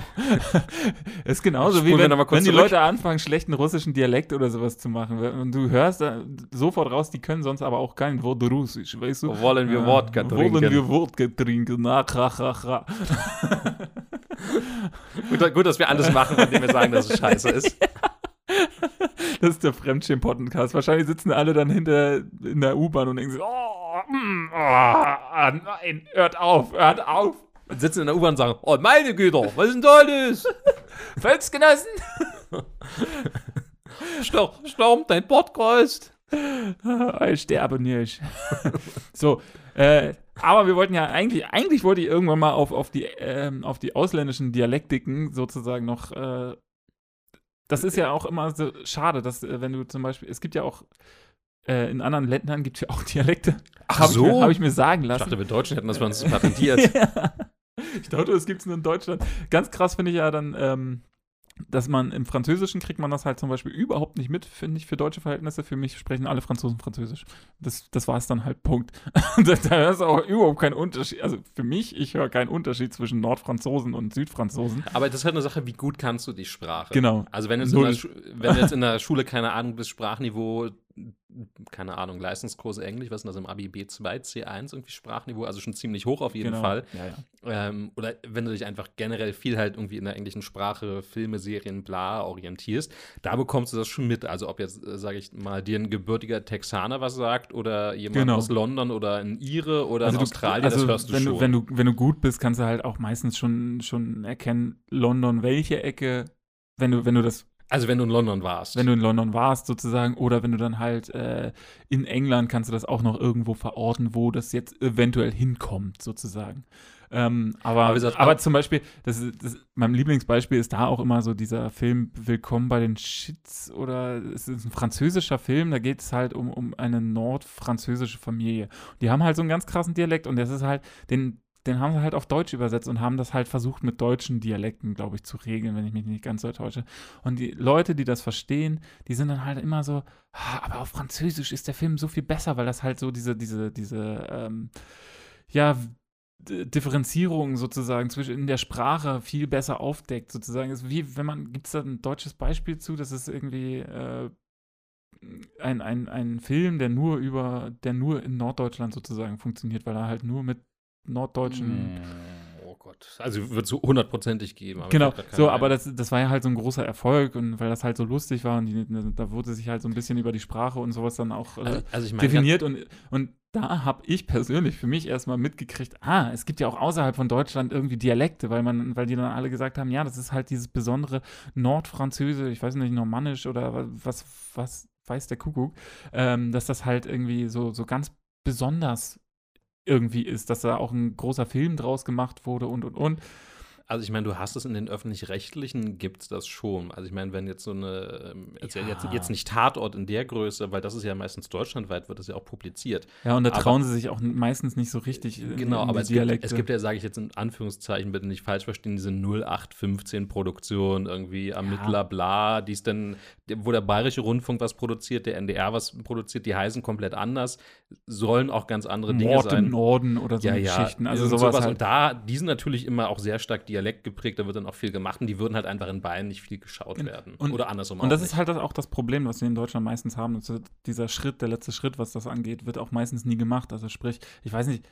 B: ist genauso wie wenn, wenn die
C: zurück.
B: Leute anfangen, schlechten russischen Dialekt oder sowas zu machen. Und du hörst da sofort raus, die können sonst aber auch kein Wort Russisch, weißt du?
C: Wollen wir
B: Ja,
C: Wodka trinken?
B: Wollen wir Wodka trinken? Na, ra, ra, ra.
C: gut, gut, dass wir alles machen, indem wir sagen, dass es scheiße ist.
B: Das ist der Fremdschämen-Podcast. Wahrscheinlich sitzen alle dann hinter in der U-Bahn und denken so, oh, mm, oh, nein, hört auf, hört auf.
C: Und sitzen in der U-Bahn und sagen, oh meine Güte, was ist denn da alles?
B: Volksgenossen.
C: Stor Sturm, dein Podcast.
B: Ich sterbe nicht. so, äh, aber wir wollten ja eigentlich, eigentlich wollte ich irgendwann mal auf, auf, die, ähm, auf die ausländischen Dialektiken sozusagen noch. Äh, das ist ja auch immer so schade, dass, äh, wenn du zum Beispiel, es gibt ja auch äh, in anderen Ländern gibt es ja auch Dialekte.
C: Ach
B: Habe
C: so?
B: ich, mir- hab ich mir sagen
C: Ich
B: lassen.
C: dachte, wir Deutschen hätten das bei uns patentiert.
B: ja. Ich dachte, es gibt es nur in Deutschland. Ganz krass finde ich ja dann, ähm, dass man im Französischen kriegt man das halt zum Beispiel überhaupt nicht mit, finde ich, für deutsche Verhältnisse. Für mich sprechen alle Franzosen Französisch. Das, das war es dann halt, Punkt. da, ist auch überhaupt kein Unterschied. Also für mich, ich höre keinen Unterschied zwischen Nordfranzosen und Südfranzosen.
C: Aber das ist halt eine Sache, wie gut kannst du die Sprache?
B: Genau.
C: Also wenn, du jetzt in der, Schule, keine Ahnung, bis Sprachniveau, keine Ahnung, Leistungskurse Englisch, was ist das im Abi B2, C1 irgendwie Sprachniveau, also schon ziemlich hoch auf jeden
B: genau.
C: Fall.
B: Ja, ja.
C: Ähm, oder wenn du dich einfach generell viel halt irgendwie in der englischen Sprache, Filme, Serien, bla orientierst, da bekommst du das schon mit. Also ob jetzt, äh, sage ich mal, dir ein gebürtiger Texaner was sagt oder jemand
B: Genau.
C: aus London oder ein Ire oder
B: Also
C: in
B: du-
C: Australien,
B: also
C: das hörst du
B: wenn
C: schon.
B: Du, wenn, du, wenn du gut bist, kannst du halt auch meistens schon, schon erkennen, London, welche Ecke, wenn du, wenn du das
C: also wenn du in London warst.
B: wenn du in London warst sozusagen oder wenn du dann halt äh, in England kannst du das auch noch irgendwo verorten, wo das jetzt eventuell hinkommt sozusagen. Ähm, aber,
C: Aber
B: aber,
C: gesagt,
B: zum Beispiel, das ist, das, mein Lieblingsbeispiel ist da auch immer so dieser Film Willkommen bei den Shits oder es ist ein französischer Film, da geht es halt um, um eine nordfranzösische Familie. Die haben halt so einen ganz krassen Dialekt und das ist halt, den, den haben sie halt auf Deutsch übersetzt und haben das halt versucht mit deutschen Dialekten, glaube ich, zu regeln, wenn ich mich nicht ganz so täusche. Und die Leute, die das verstehen, die sind dann halt immer so, "Ah, aber auf Französisch ist der Film so viel besser, weil das halt so diese, diese, diese, ähm, ja, Differenzierung sozusagen zwischen in der Sprache viel besser aufdeckt, sozusagen. Ist wie, wenn man, gibt es da ein deutsches Beispiel zu, das ist irgendwie äh, ein, ein, ein Film, der nur über, der nur in Norddeutschland sozusagen funktioniert, weil er halt nur mit norddeutschen
C: Oh Gott. Also wird so hundertprozentig geben.
B: Genau, so, aber das, das war ja halt so ein großer Erfolg und weil das halt so lustig war und die, da wurde sich halt so ein bisschen über die Sprache und sowas dann auch äh,
C: Also, also ich meine,
B: definiert und, und da habe ich persönlich für mich erstmal mitgekriegt, ah, es gibt ja auch außerhalb von Deutschland irgendwie Dialekte, weil man, weil die dann alle gesagt haben, ja, das ist halt dieses besondere Nordfranzösisch, ich weiß nicht, Normannisch oder was, was weiß der Kuckuck, ähm, dass das halt irgendwie so, so ganz besonders irgendwie ist, dass da auch ein großer Film draus gemacht wurde und und und.
C: Also ich meine, du hast es in den öffentlich-rechtlichen, gibt es das schon. Also ich meine, wenn jetzt so eine, ähm, jetzt,
B: Ja.
C: jetzt, jetzt nicht Tatort in der Größe, weil das ist ja meistens deutschlandweit, wird das ja auch publiziert.
B: Ja, und da
C: Aber-
B: trauen sie sich auch meistens nicht so richtig
C: Genau,
B: in
C: aber es gibt, es gibt ja, sage ich jetzt in Anführungszeichen, bitte nicht falsch verstehen, diese 0815-Produktion, irgendwie Ermittler, bla, die ist dann, wo der Bayerische Rundfunk was produziert, der NDR was produziert, die heißen komplett anders, sollen auch ganz andere Dinge
B: Mord
C: sein.
B: im Norden oder so
C: ja, ja,
B: Geschichten. Also sowas,
C: Und
B: halt.
C: da, die sind natürlich immer auch sehr stark Dialekt geprägt, da wird dann auch viel gemacht und die würden halt einfach in Bayern nicht viel geschaut
B: Und-
C: werden.
B: und-
C: Oder andersrum
B: Und das
C: nicht.
B: ist halt auch das Problem, was wir in Deutschland meistens haben. Also dieser Schritt, der letzte Schritt, was das angeht, wird auch meistens nie gemacht. Also sprich, ich weiß nicht,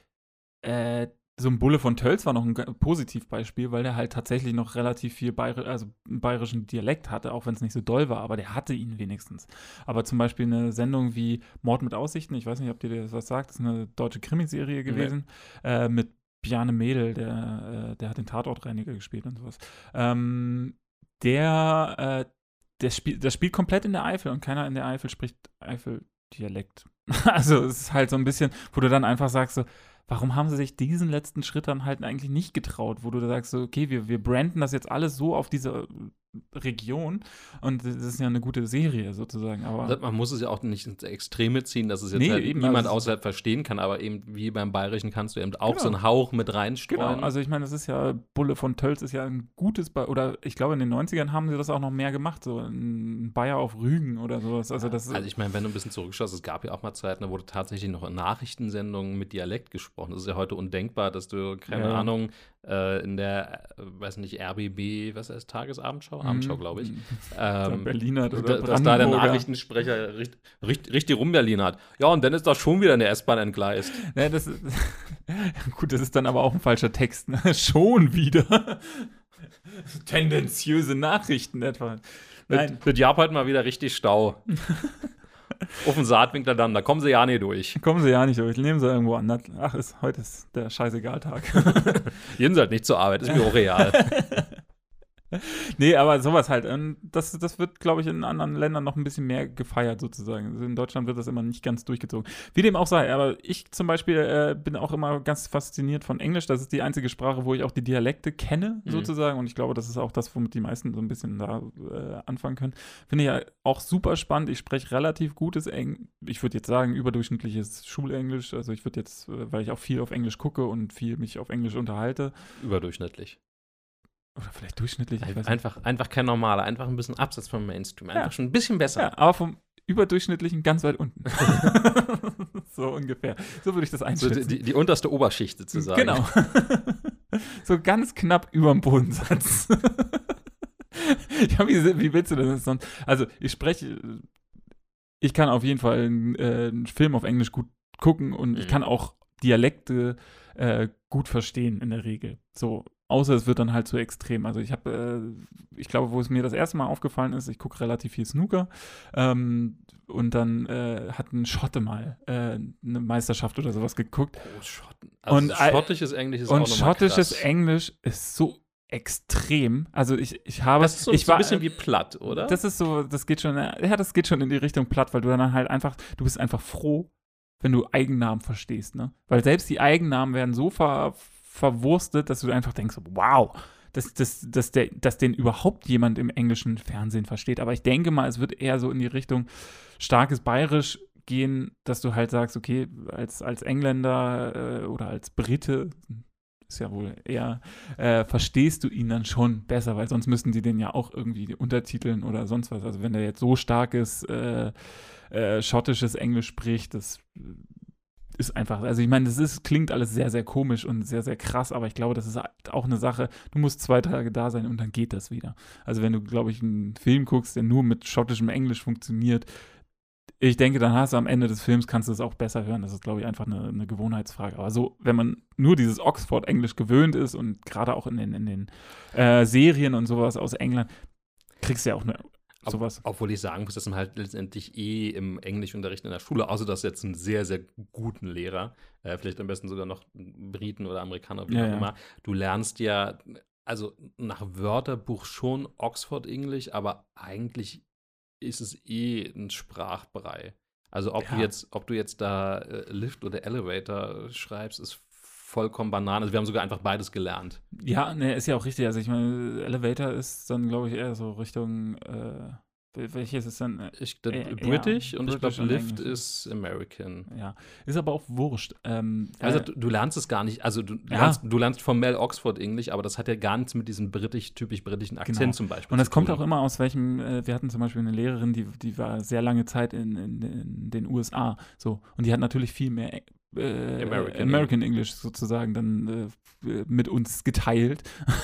B: äh, so ein Bulle von Tölz war noch ein Positivbeispiel, weil der halt tatsächlich noch relativ viel Bayer also bayerischen Dialekt hatte, auch wenn es nicht so doll war, aber der hatte ihn wenigstens. Aber zum Beispiel eine Sendung wie Mord mit Aussichten, ich weiß nicht, ob dir das was sagt, das ist eine deutsche Krimiserie gewesen, äh, mit Bjarne Mädel, der, äh, der hat den Tatortreiniger gespielt und sowas. Ähm, der, äh, der, spiel, das spielt komplett in der Eifel und keiner in der Eifel spricht Eifel-Dialekt. also es ist halt so ein bisschen, wo du dann einfach sagst so, warum haben sie sich diesen letzten Schritt dann halt eigentlich nicht getraut, wo du sagst so, okay, wir, wir branden das jetzt alles so auf diese Region und das ist ja eine gute Serie sozusagen, aber
C: Man muss es ja auch nicht ins Extreme ziehen, dass es jetzt
B: Nee,
C: halt
B: eben,
C: niemand
B: also-
C: außerhalb verstehen kann, aber eben wie beim Bayerischen kannst du eben auch
B: Genau.
C: so einen Hauch mit reinstreuen.
B: Genau, also ich meine, das ist ja, Bulle von Tölz ist ja ein gutes, Be oder ich glaube in den 90ern haben sie das auch noch mehr gemacht, so ein Bayer auf Rügen oder sowas. Also das ist,
C: Also ich meine, wenn du ein bisschen zurückschaust, es gab ja auch mal Zeiten, da wurde tatsächlich noch in Nachrichtensendungen mit Dialekt gesprochen. Das ist ja heute undenkbar, dass du, keine
B: ja.
C: Ahnung, äh, in der, äh, weiß nicht, RBB, was heißt Tagesabendschau? Abendschau, glaube ich. Ähm,
B: Berliner oder
C: da, dass da der. Nachrichtensprecher richtig, richtig, richtig rum-Berlin hat. Ja, und dann ist das schon wieder eine S-Bahn entgleist.
B: Ne, das ist, gut, das ist dann aber auch ein falscher Text. Ne? Schon wieder. Tendenziöse Nachrichten etwa. Nein.
C: Mit Japan mal wieder richtig Stau. Auf den Saatwinkler dann, da kommen sie ja nicht durch.
B: Kommen sie ja nicht durch. Nehmen sie irgendwo an. Ach, ist, heute ist der scheißegal-Tag.
C: Jeden halt nicht zur Arbeit, ist mir auch real.
B: nee, aber sowas halt. ähm, Das, das wird, glaube ich, in anderen Ländern noch ein bisschen mehr gefeiert, sozusagen. In Deutschland wird das immer nicht ganz durchgezogen. Wie dem auch sei, aber ich zum Beispiel äh, bin auch immer ganz fasziniert von Englisch. Das ist die einzige Sprache, wo ich auch die Dialekte kenne,
C: Mhm.
B: sozusagen. Und ich glaube, das ist auch das, womit die meisten so ein bisschen da äh, anfangen können. Finde ich ja auch super spannend. Ich spreche relativ gutes Englisch. Ich würde jetzt sagen, überdurchschnittliches Schulenglisch. Also ich würde jetzt, äh, weil ich auch viel auf Englisch gucke und viel mich auf Englisch unterhalte.
C: Überdurchschnittlich.
B: Oder vielleicht durchschnittlich. ich nicht.
C: Einfach, einfach kein normaler, einfach ein bisschen abseits vom Mainstream. Einfach
B: Ja.
C: schon ein bisschen besser.
B: Ja, aber vom überdurchschnittlichen ganz weit unten. so ungefähr. So würde ich das
C: So
B: einschätzen.
C: die, die, die unterste Oberschicht sozusagen.
B: Genau. so ganz knapp über dem Bodensatz. ja, wie, wie willst du das sonst? Also, ich spreche, ich kann auf jeden Fall einen, äh, einen Film auf Englisch gut gucken und ich
C: Mhm.
B: kann auch Dialekte äh, gut verstehen in der Regel. So, außer es wird dann halt zu extrem. Also ich habe, äh, ich glaube, wo es mir das erste Mal aufgefallen ist, ich gucke relativ viel Snooker ähm, und dann äh, hat ein Schotte mal äh, eine Meisterschaft oder sowas geguckt
C: Oh, Schotten. Also
B: Und,
C: schottisches Englisch ist auch
B: und schottisches. Englisch ist so extrem. Also ich, ich habe.
C: Das ist so,
B: ich
C: so ein
B: war,
C: bisschen wie platt, oder?
B: Das ist so, das geht schon, ja, das geht schon in die Richtung platt, weil du dann halt einfach, du bist einfach froh, wenn du Eigennamen verstehst, ne? Weil selbst die Eigennamen werden so ver, verwurstet, dass du einfach denkst, wow, dass, dass, dass, der, dass den überhaupt jemand im englischen Fernsehen versteht. Aber ich denke mal, es wird eher so in die Richtung starkes Bayerisch gehen, dass du halt sagst, okay, als, als Engländer äh, oder als Brite, ist ja wohl eher, äh, verstehst du ihn dann schon besser, weil sonst müssten die den ja auch irgendwie untertiteln oder sonst was. Also wenn der jetzt so starkes äh, äh, schottisches Englisch spricht, das ist einfach, also ich meine, das ist, klingt alles sehr, sehr komisch und sehr, sehr krass, aber ich glaube, das ist auch eine Sache, du musst zwei Tage da sein und dann geht das wieder. Also wenn du, glaube ich, einen Film guckst, der nur mit schottischem Englisch funktioniert, ich denke, dann hast du am Ende des Films, kannst du es auch besser hören. Das ist, glaube ich, einfach eine, eine Gewohnheitsfrage. Aber so, wenn man nur dieses Oxford-Englisch gewöhnt ist und gerade auch in den, in den äh, Serien und sowas aus England, kriegst du ja auch eine, sowas.
C: Obwohl ich sagen muss, dass man halt letztendlich eh im Englischunterricht in der Schule, außer dass jetzt einen sehr, sehr guten Lehrer, äh, vielleicht am besten sogar noch Briten oder Amerikaner, wie
B: Ja,
C: auch
B: ja.
C: immer, du lernst ja, also nach Wörterbuch schon Oxford-Englisch, aber eigentlich ist es eh ein Sprachbrei. Also ob
B: Ja.
C: du jetzt, ob du jetzt da äh, Lift oder Elevator schreibst, ist vollkommen Banane. Also wir haben sogar einfach beides gelernt.
B: Ja, ne, ist ja auch richtig. Also ich meine, Elevator ist dann, glaube ich, eher so Richtung, äh, wel- welches ist dann, äh,
C: Ich,
B: Äh, ja,
C: British und ich
B: British
C: glaube
B: und
C: Lift ist American.
B: ja, ist aber auch wurscht. Ähm,
C: Also
B: äh,
C: du, du lernst es gar nicht, also du,
B: Ja.
C: lernst, du lernst formell Oxford Englisch, aber das hat ja gar nichts mit diesem britisch, typisch britischen Akzent
B: Genau.
C: zum Beispiel
B: Und das kommt auch immer aus welchem, äh, wir hatten zum Beispiel eine Lehrerin, die, die war sehr lange Zeit in, in, in den USA, so, und die hat natürlich viel mehr äh,
C: American
B: American, English sozusagen dann äh, mit uns geteilt.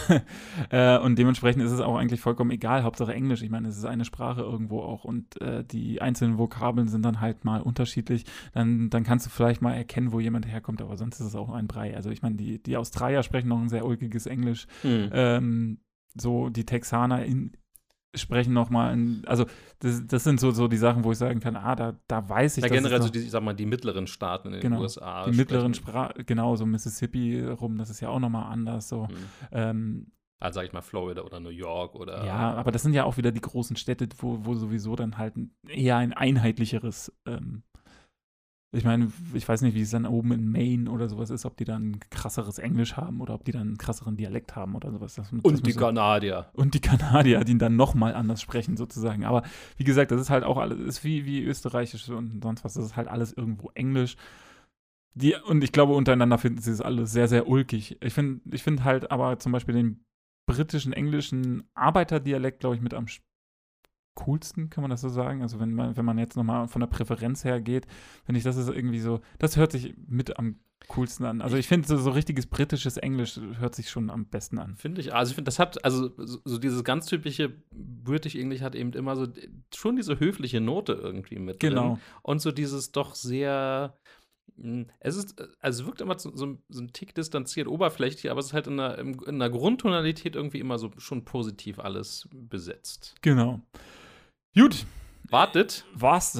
B: äh, und dementsprechend ist es auch eigentlich vollkommen egal, Hauptsache Englisch. Ich meine, es ist eine Sprache irgendwo auch und äh, die einzelnen Vokabeln sind dann halt mal unterschiedlich. Dann, dann kannst du vielleicht mal erkennen, wo jemand herkommt, aber sonst ist es auch ein Brei. Also ich meine, die, die Australier sprechen noch ein sehr ulkiges Englisch
C: Hm.
B: ähm, so die Texaner in, sprechen nochmal, also das, das sind so, so die Sachen, wo ich sagen kann, ah, da, da weiß ich,
C: ja, generell so
B: noch-
C: die, ich sag mal, die mittleren Staaten in den
B: Genau.
C: USA.
B: die mittleren Sprachen, genau, so Mississippi rum, das ist ja auch nochmal anders, so.
C: Hm.
B: Ähm,
C: Also sag ich mal Florida oder New York oder
B: ja, aber das sind ja auch wieder die großen Städte, wo, wo sowieso dann halt eher ein einheitlicheres, ähm, ich meine, ich weiß nicht, wie es dann oben in Maine oder sowas ist, ob die dann ein krasseres Englisch haben oder ob die dann einen krasseren Dialekt haben oder sowas. Das, das
C: und die Kanadier.
B: und die Kanadier, die dann nochmal anders sprechen, sozusagen. Aber wie gesagt, das ist halt auch alles, ist wie, wie Österreichisch und sonst was. Das ist halt alles irgendwo Englisch. Die, und ich glaube, untereinander finden sie es alles sehr, sehr ulkig. Ich finde ich find halt aber zum Beispiel den britischen, englischen Arbeiterdialekt, glaube ich, mit am coolsten, kann man das so sagen? Also wenn man, wenn man jetzt nochmal von der Präferenz her geht, finde ich, das ist irgendwie so, das hört sich mit am coolsten an. Also ich finde, so, so richtiges britisches Englisch hört sich schon am besten an.
C: Finde ich, also ich finde, das hat, also so, so dieses ganz typische British English hat eben immer so schon diese höfliche Note irgendwie mit drin.
B: Genau.
C: Und so dieses doch sehr, Hm, Es ist, also es wirkt immer so, so, so ein Tick distanziert, oberflächlich, aber es ist halt in einer, in einer Grundtonalität irgendwie immer so schon positiv alles besetzt.
B: Genau. Gut,
C: Wartet,
B: das.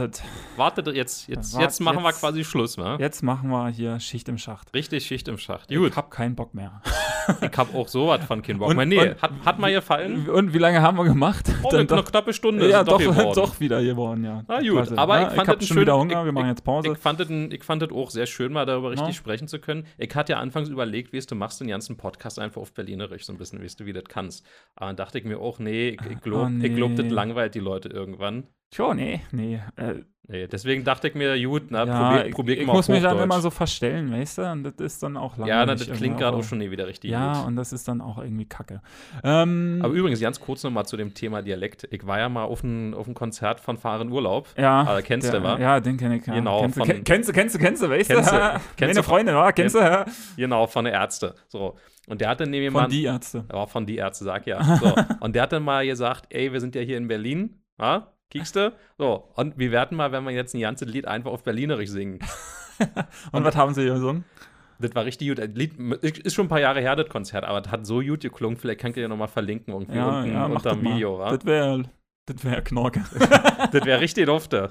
C: wartet jetzt, jetzt,
B: Wart-
C: jetzt machen wir
B: jetzt-
C: quasi Schluss, wa?
B: Jetzt machen wir hier Schicht im Schacht.
C: Richtig Schicht im Schacht.
B: Ich
C: Gut,
B: hab keinen Bock mehr.
C: ich hab auch sowas von keinen Bock
B: Und-
C: mehr. Nee,
B: und-
C: hat, hat mal gefallen.
B: Und wie lange haben wir gemacht?
C: Oh,
B: Dann
C: eine
B: doch-
C: knappe Stunde
B: ja,
C: es
B: doch,
C: geworden.
B: doch wieder geworden, ja.
C: Na gut,
B: Klasse.
C: aber
B: Ja,
C: ich fand
B: hab
C: das
B: schon
C: schön-
B: wieder Hunger,
C: ich-
B: wir machen
C: ich-
B: jetzt Pause.
C: Ich fand das ich fand auch sehr schön, mal darüber richtig
B: Ja.
C: sprechen zu können. Ich hatte ja anfangs überlegt, wie es du machst den ganzen Podcast einfach auf Berlinerisch, so ein bisschen, wie du, wie du das kannst. Aber dann dachte ich mir auch, nee, ich, ich glaube,
B: Oh, nee.
C: ich glaub, das langweilt die Leute irgendwann.
B: Tja, nee, nee. Äh,
C: Nee, deswegen dachte ich mir, gut, na,
B: ja,
C: probier, probier
B: ich, ich
C: mal
B: muss
C: auf
B: mich dann immer so verstellen, weißt du? Und das ist dann auch langweilig.
C: Ja, na, das klingt gerade auch schon nie wieder richtig
B: Ja,
C: gut.
B: und das ist dann auch irgendwie kacke. Ähm,
C: Aber übrigens, ganz kurz nochmal zu dem Thema Dialekt. Ich war ja mal auf einem auf ein Konzert von Fahren Urlaub.
B: ja,
C: äh, kennst
B: der,
C: du, wa?
B: Ja, den kenne ich. Ja.
C: Genau,
B: Kennst, du,
C: von-
B: ken- kennst du, kennst du, kennst du, weißt
C: Kennst
B: du?
C: du,
B: Meine
C: kennst du von-
B: Freundin, wa? Kennst du? ja?
C: Genau, von der Ärzte. So. Und der hat dann neben
B: Von
C: jemand.
B: die Ärzte.
C: Ja, von die Ärzte, sag ja. So. und der hat dann mal gesagt, ey, wir sind ja hier in Berlin, ja? Kiekst du? So, und wir werden mal, wenn wir jetzt ein ganzes Lied einfach auf Berlinerisch singen.
B: Und, was haben sie hier gesungen?
C: Das war richtig gut. Das Lied ist schon ein paar Jahre her, das Konzert, aber das hat so gut geklungen. Vielleicht könnt ihr ja nochmal verlinken irgendwie
B: Ja,
C: unten
B: ja,
C: unter
B: das
C: dem. Video, wa?
B: Das wäre das wär Knorke.
C: Das wäre richtig dufte.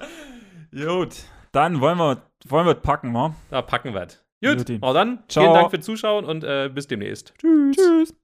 B: Gut. Dann wollen wir, wollen wir packen, wa?
C: Da packen wir. Gut,
B: Juti.
C: na dann,
B: Ciao.
C: vielen Dank fürs Zuschauen und äh, bis demnächst.
B: Tschüss. Tschüss.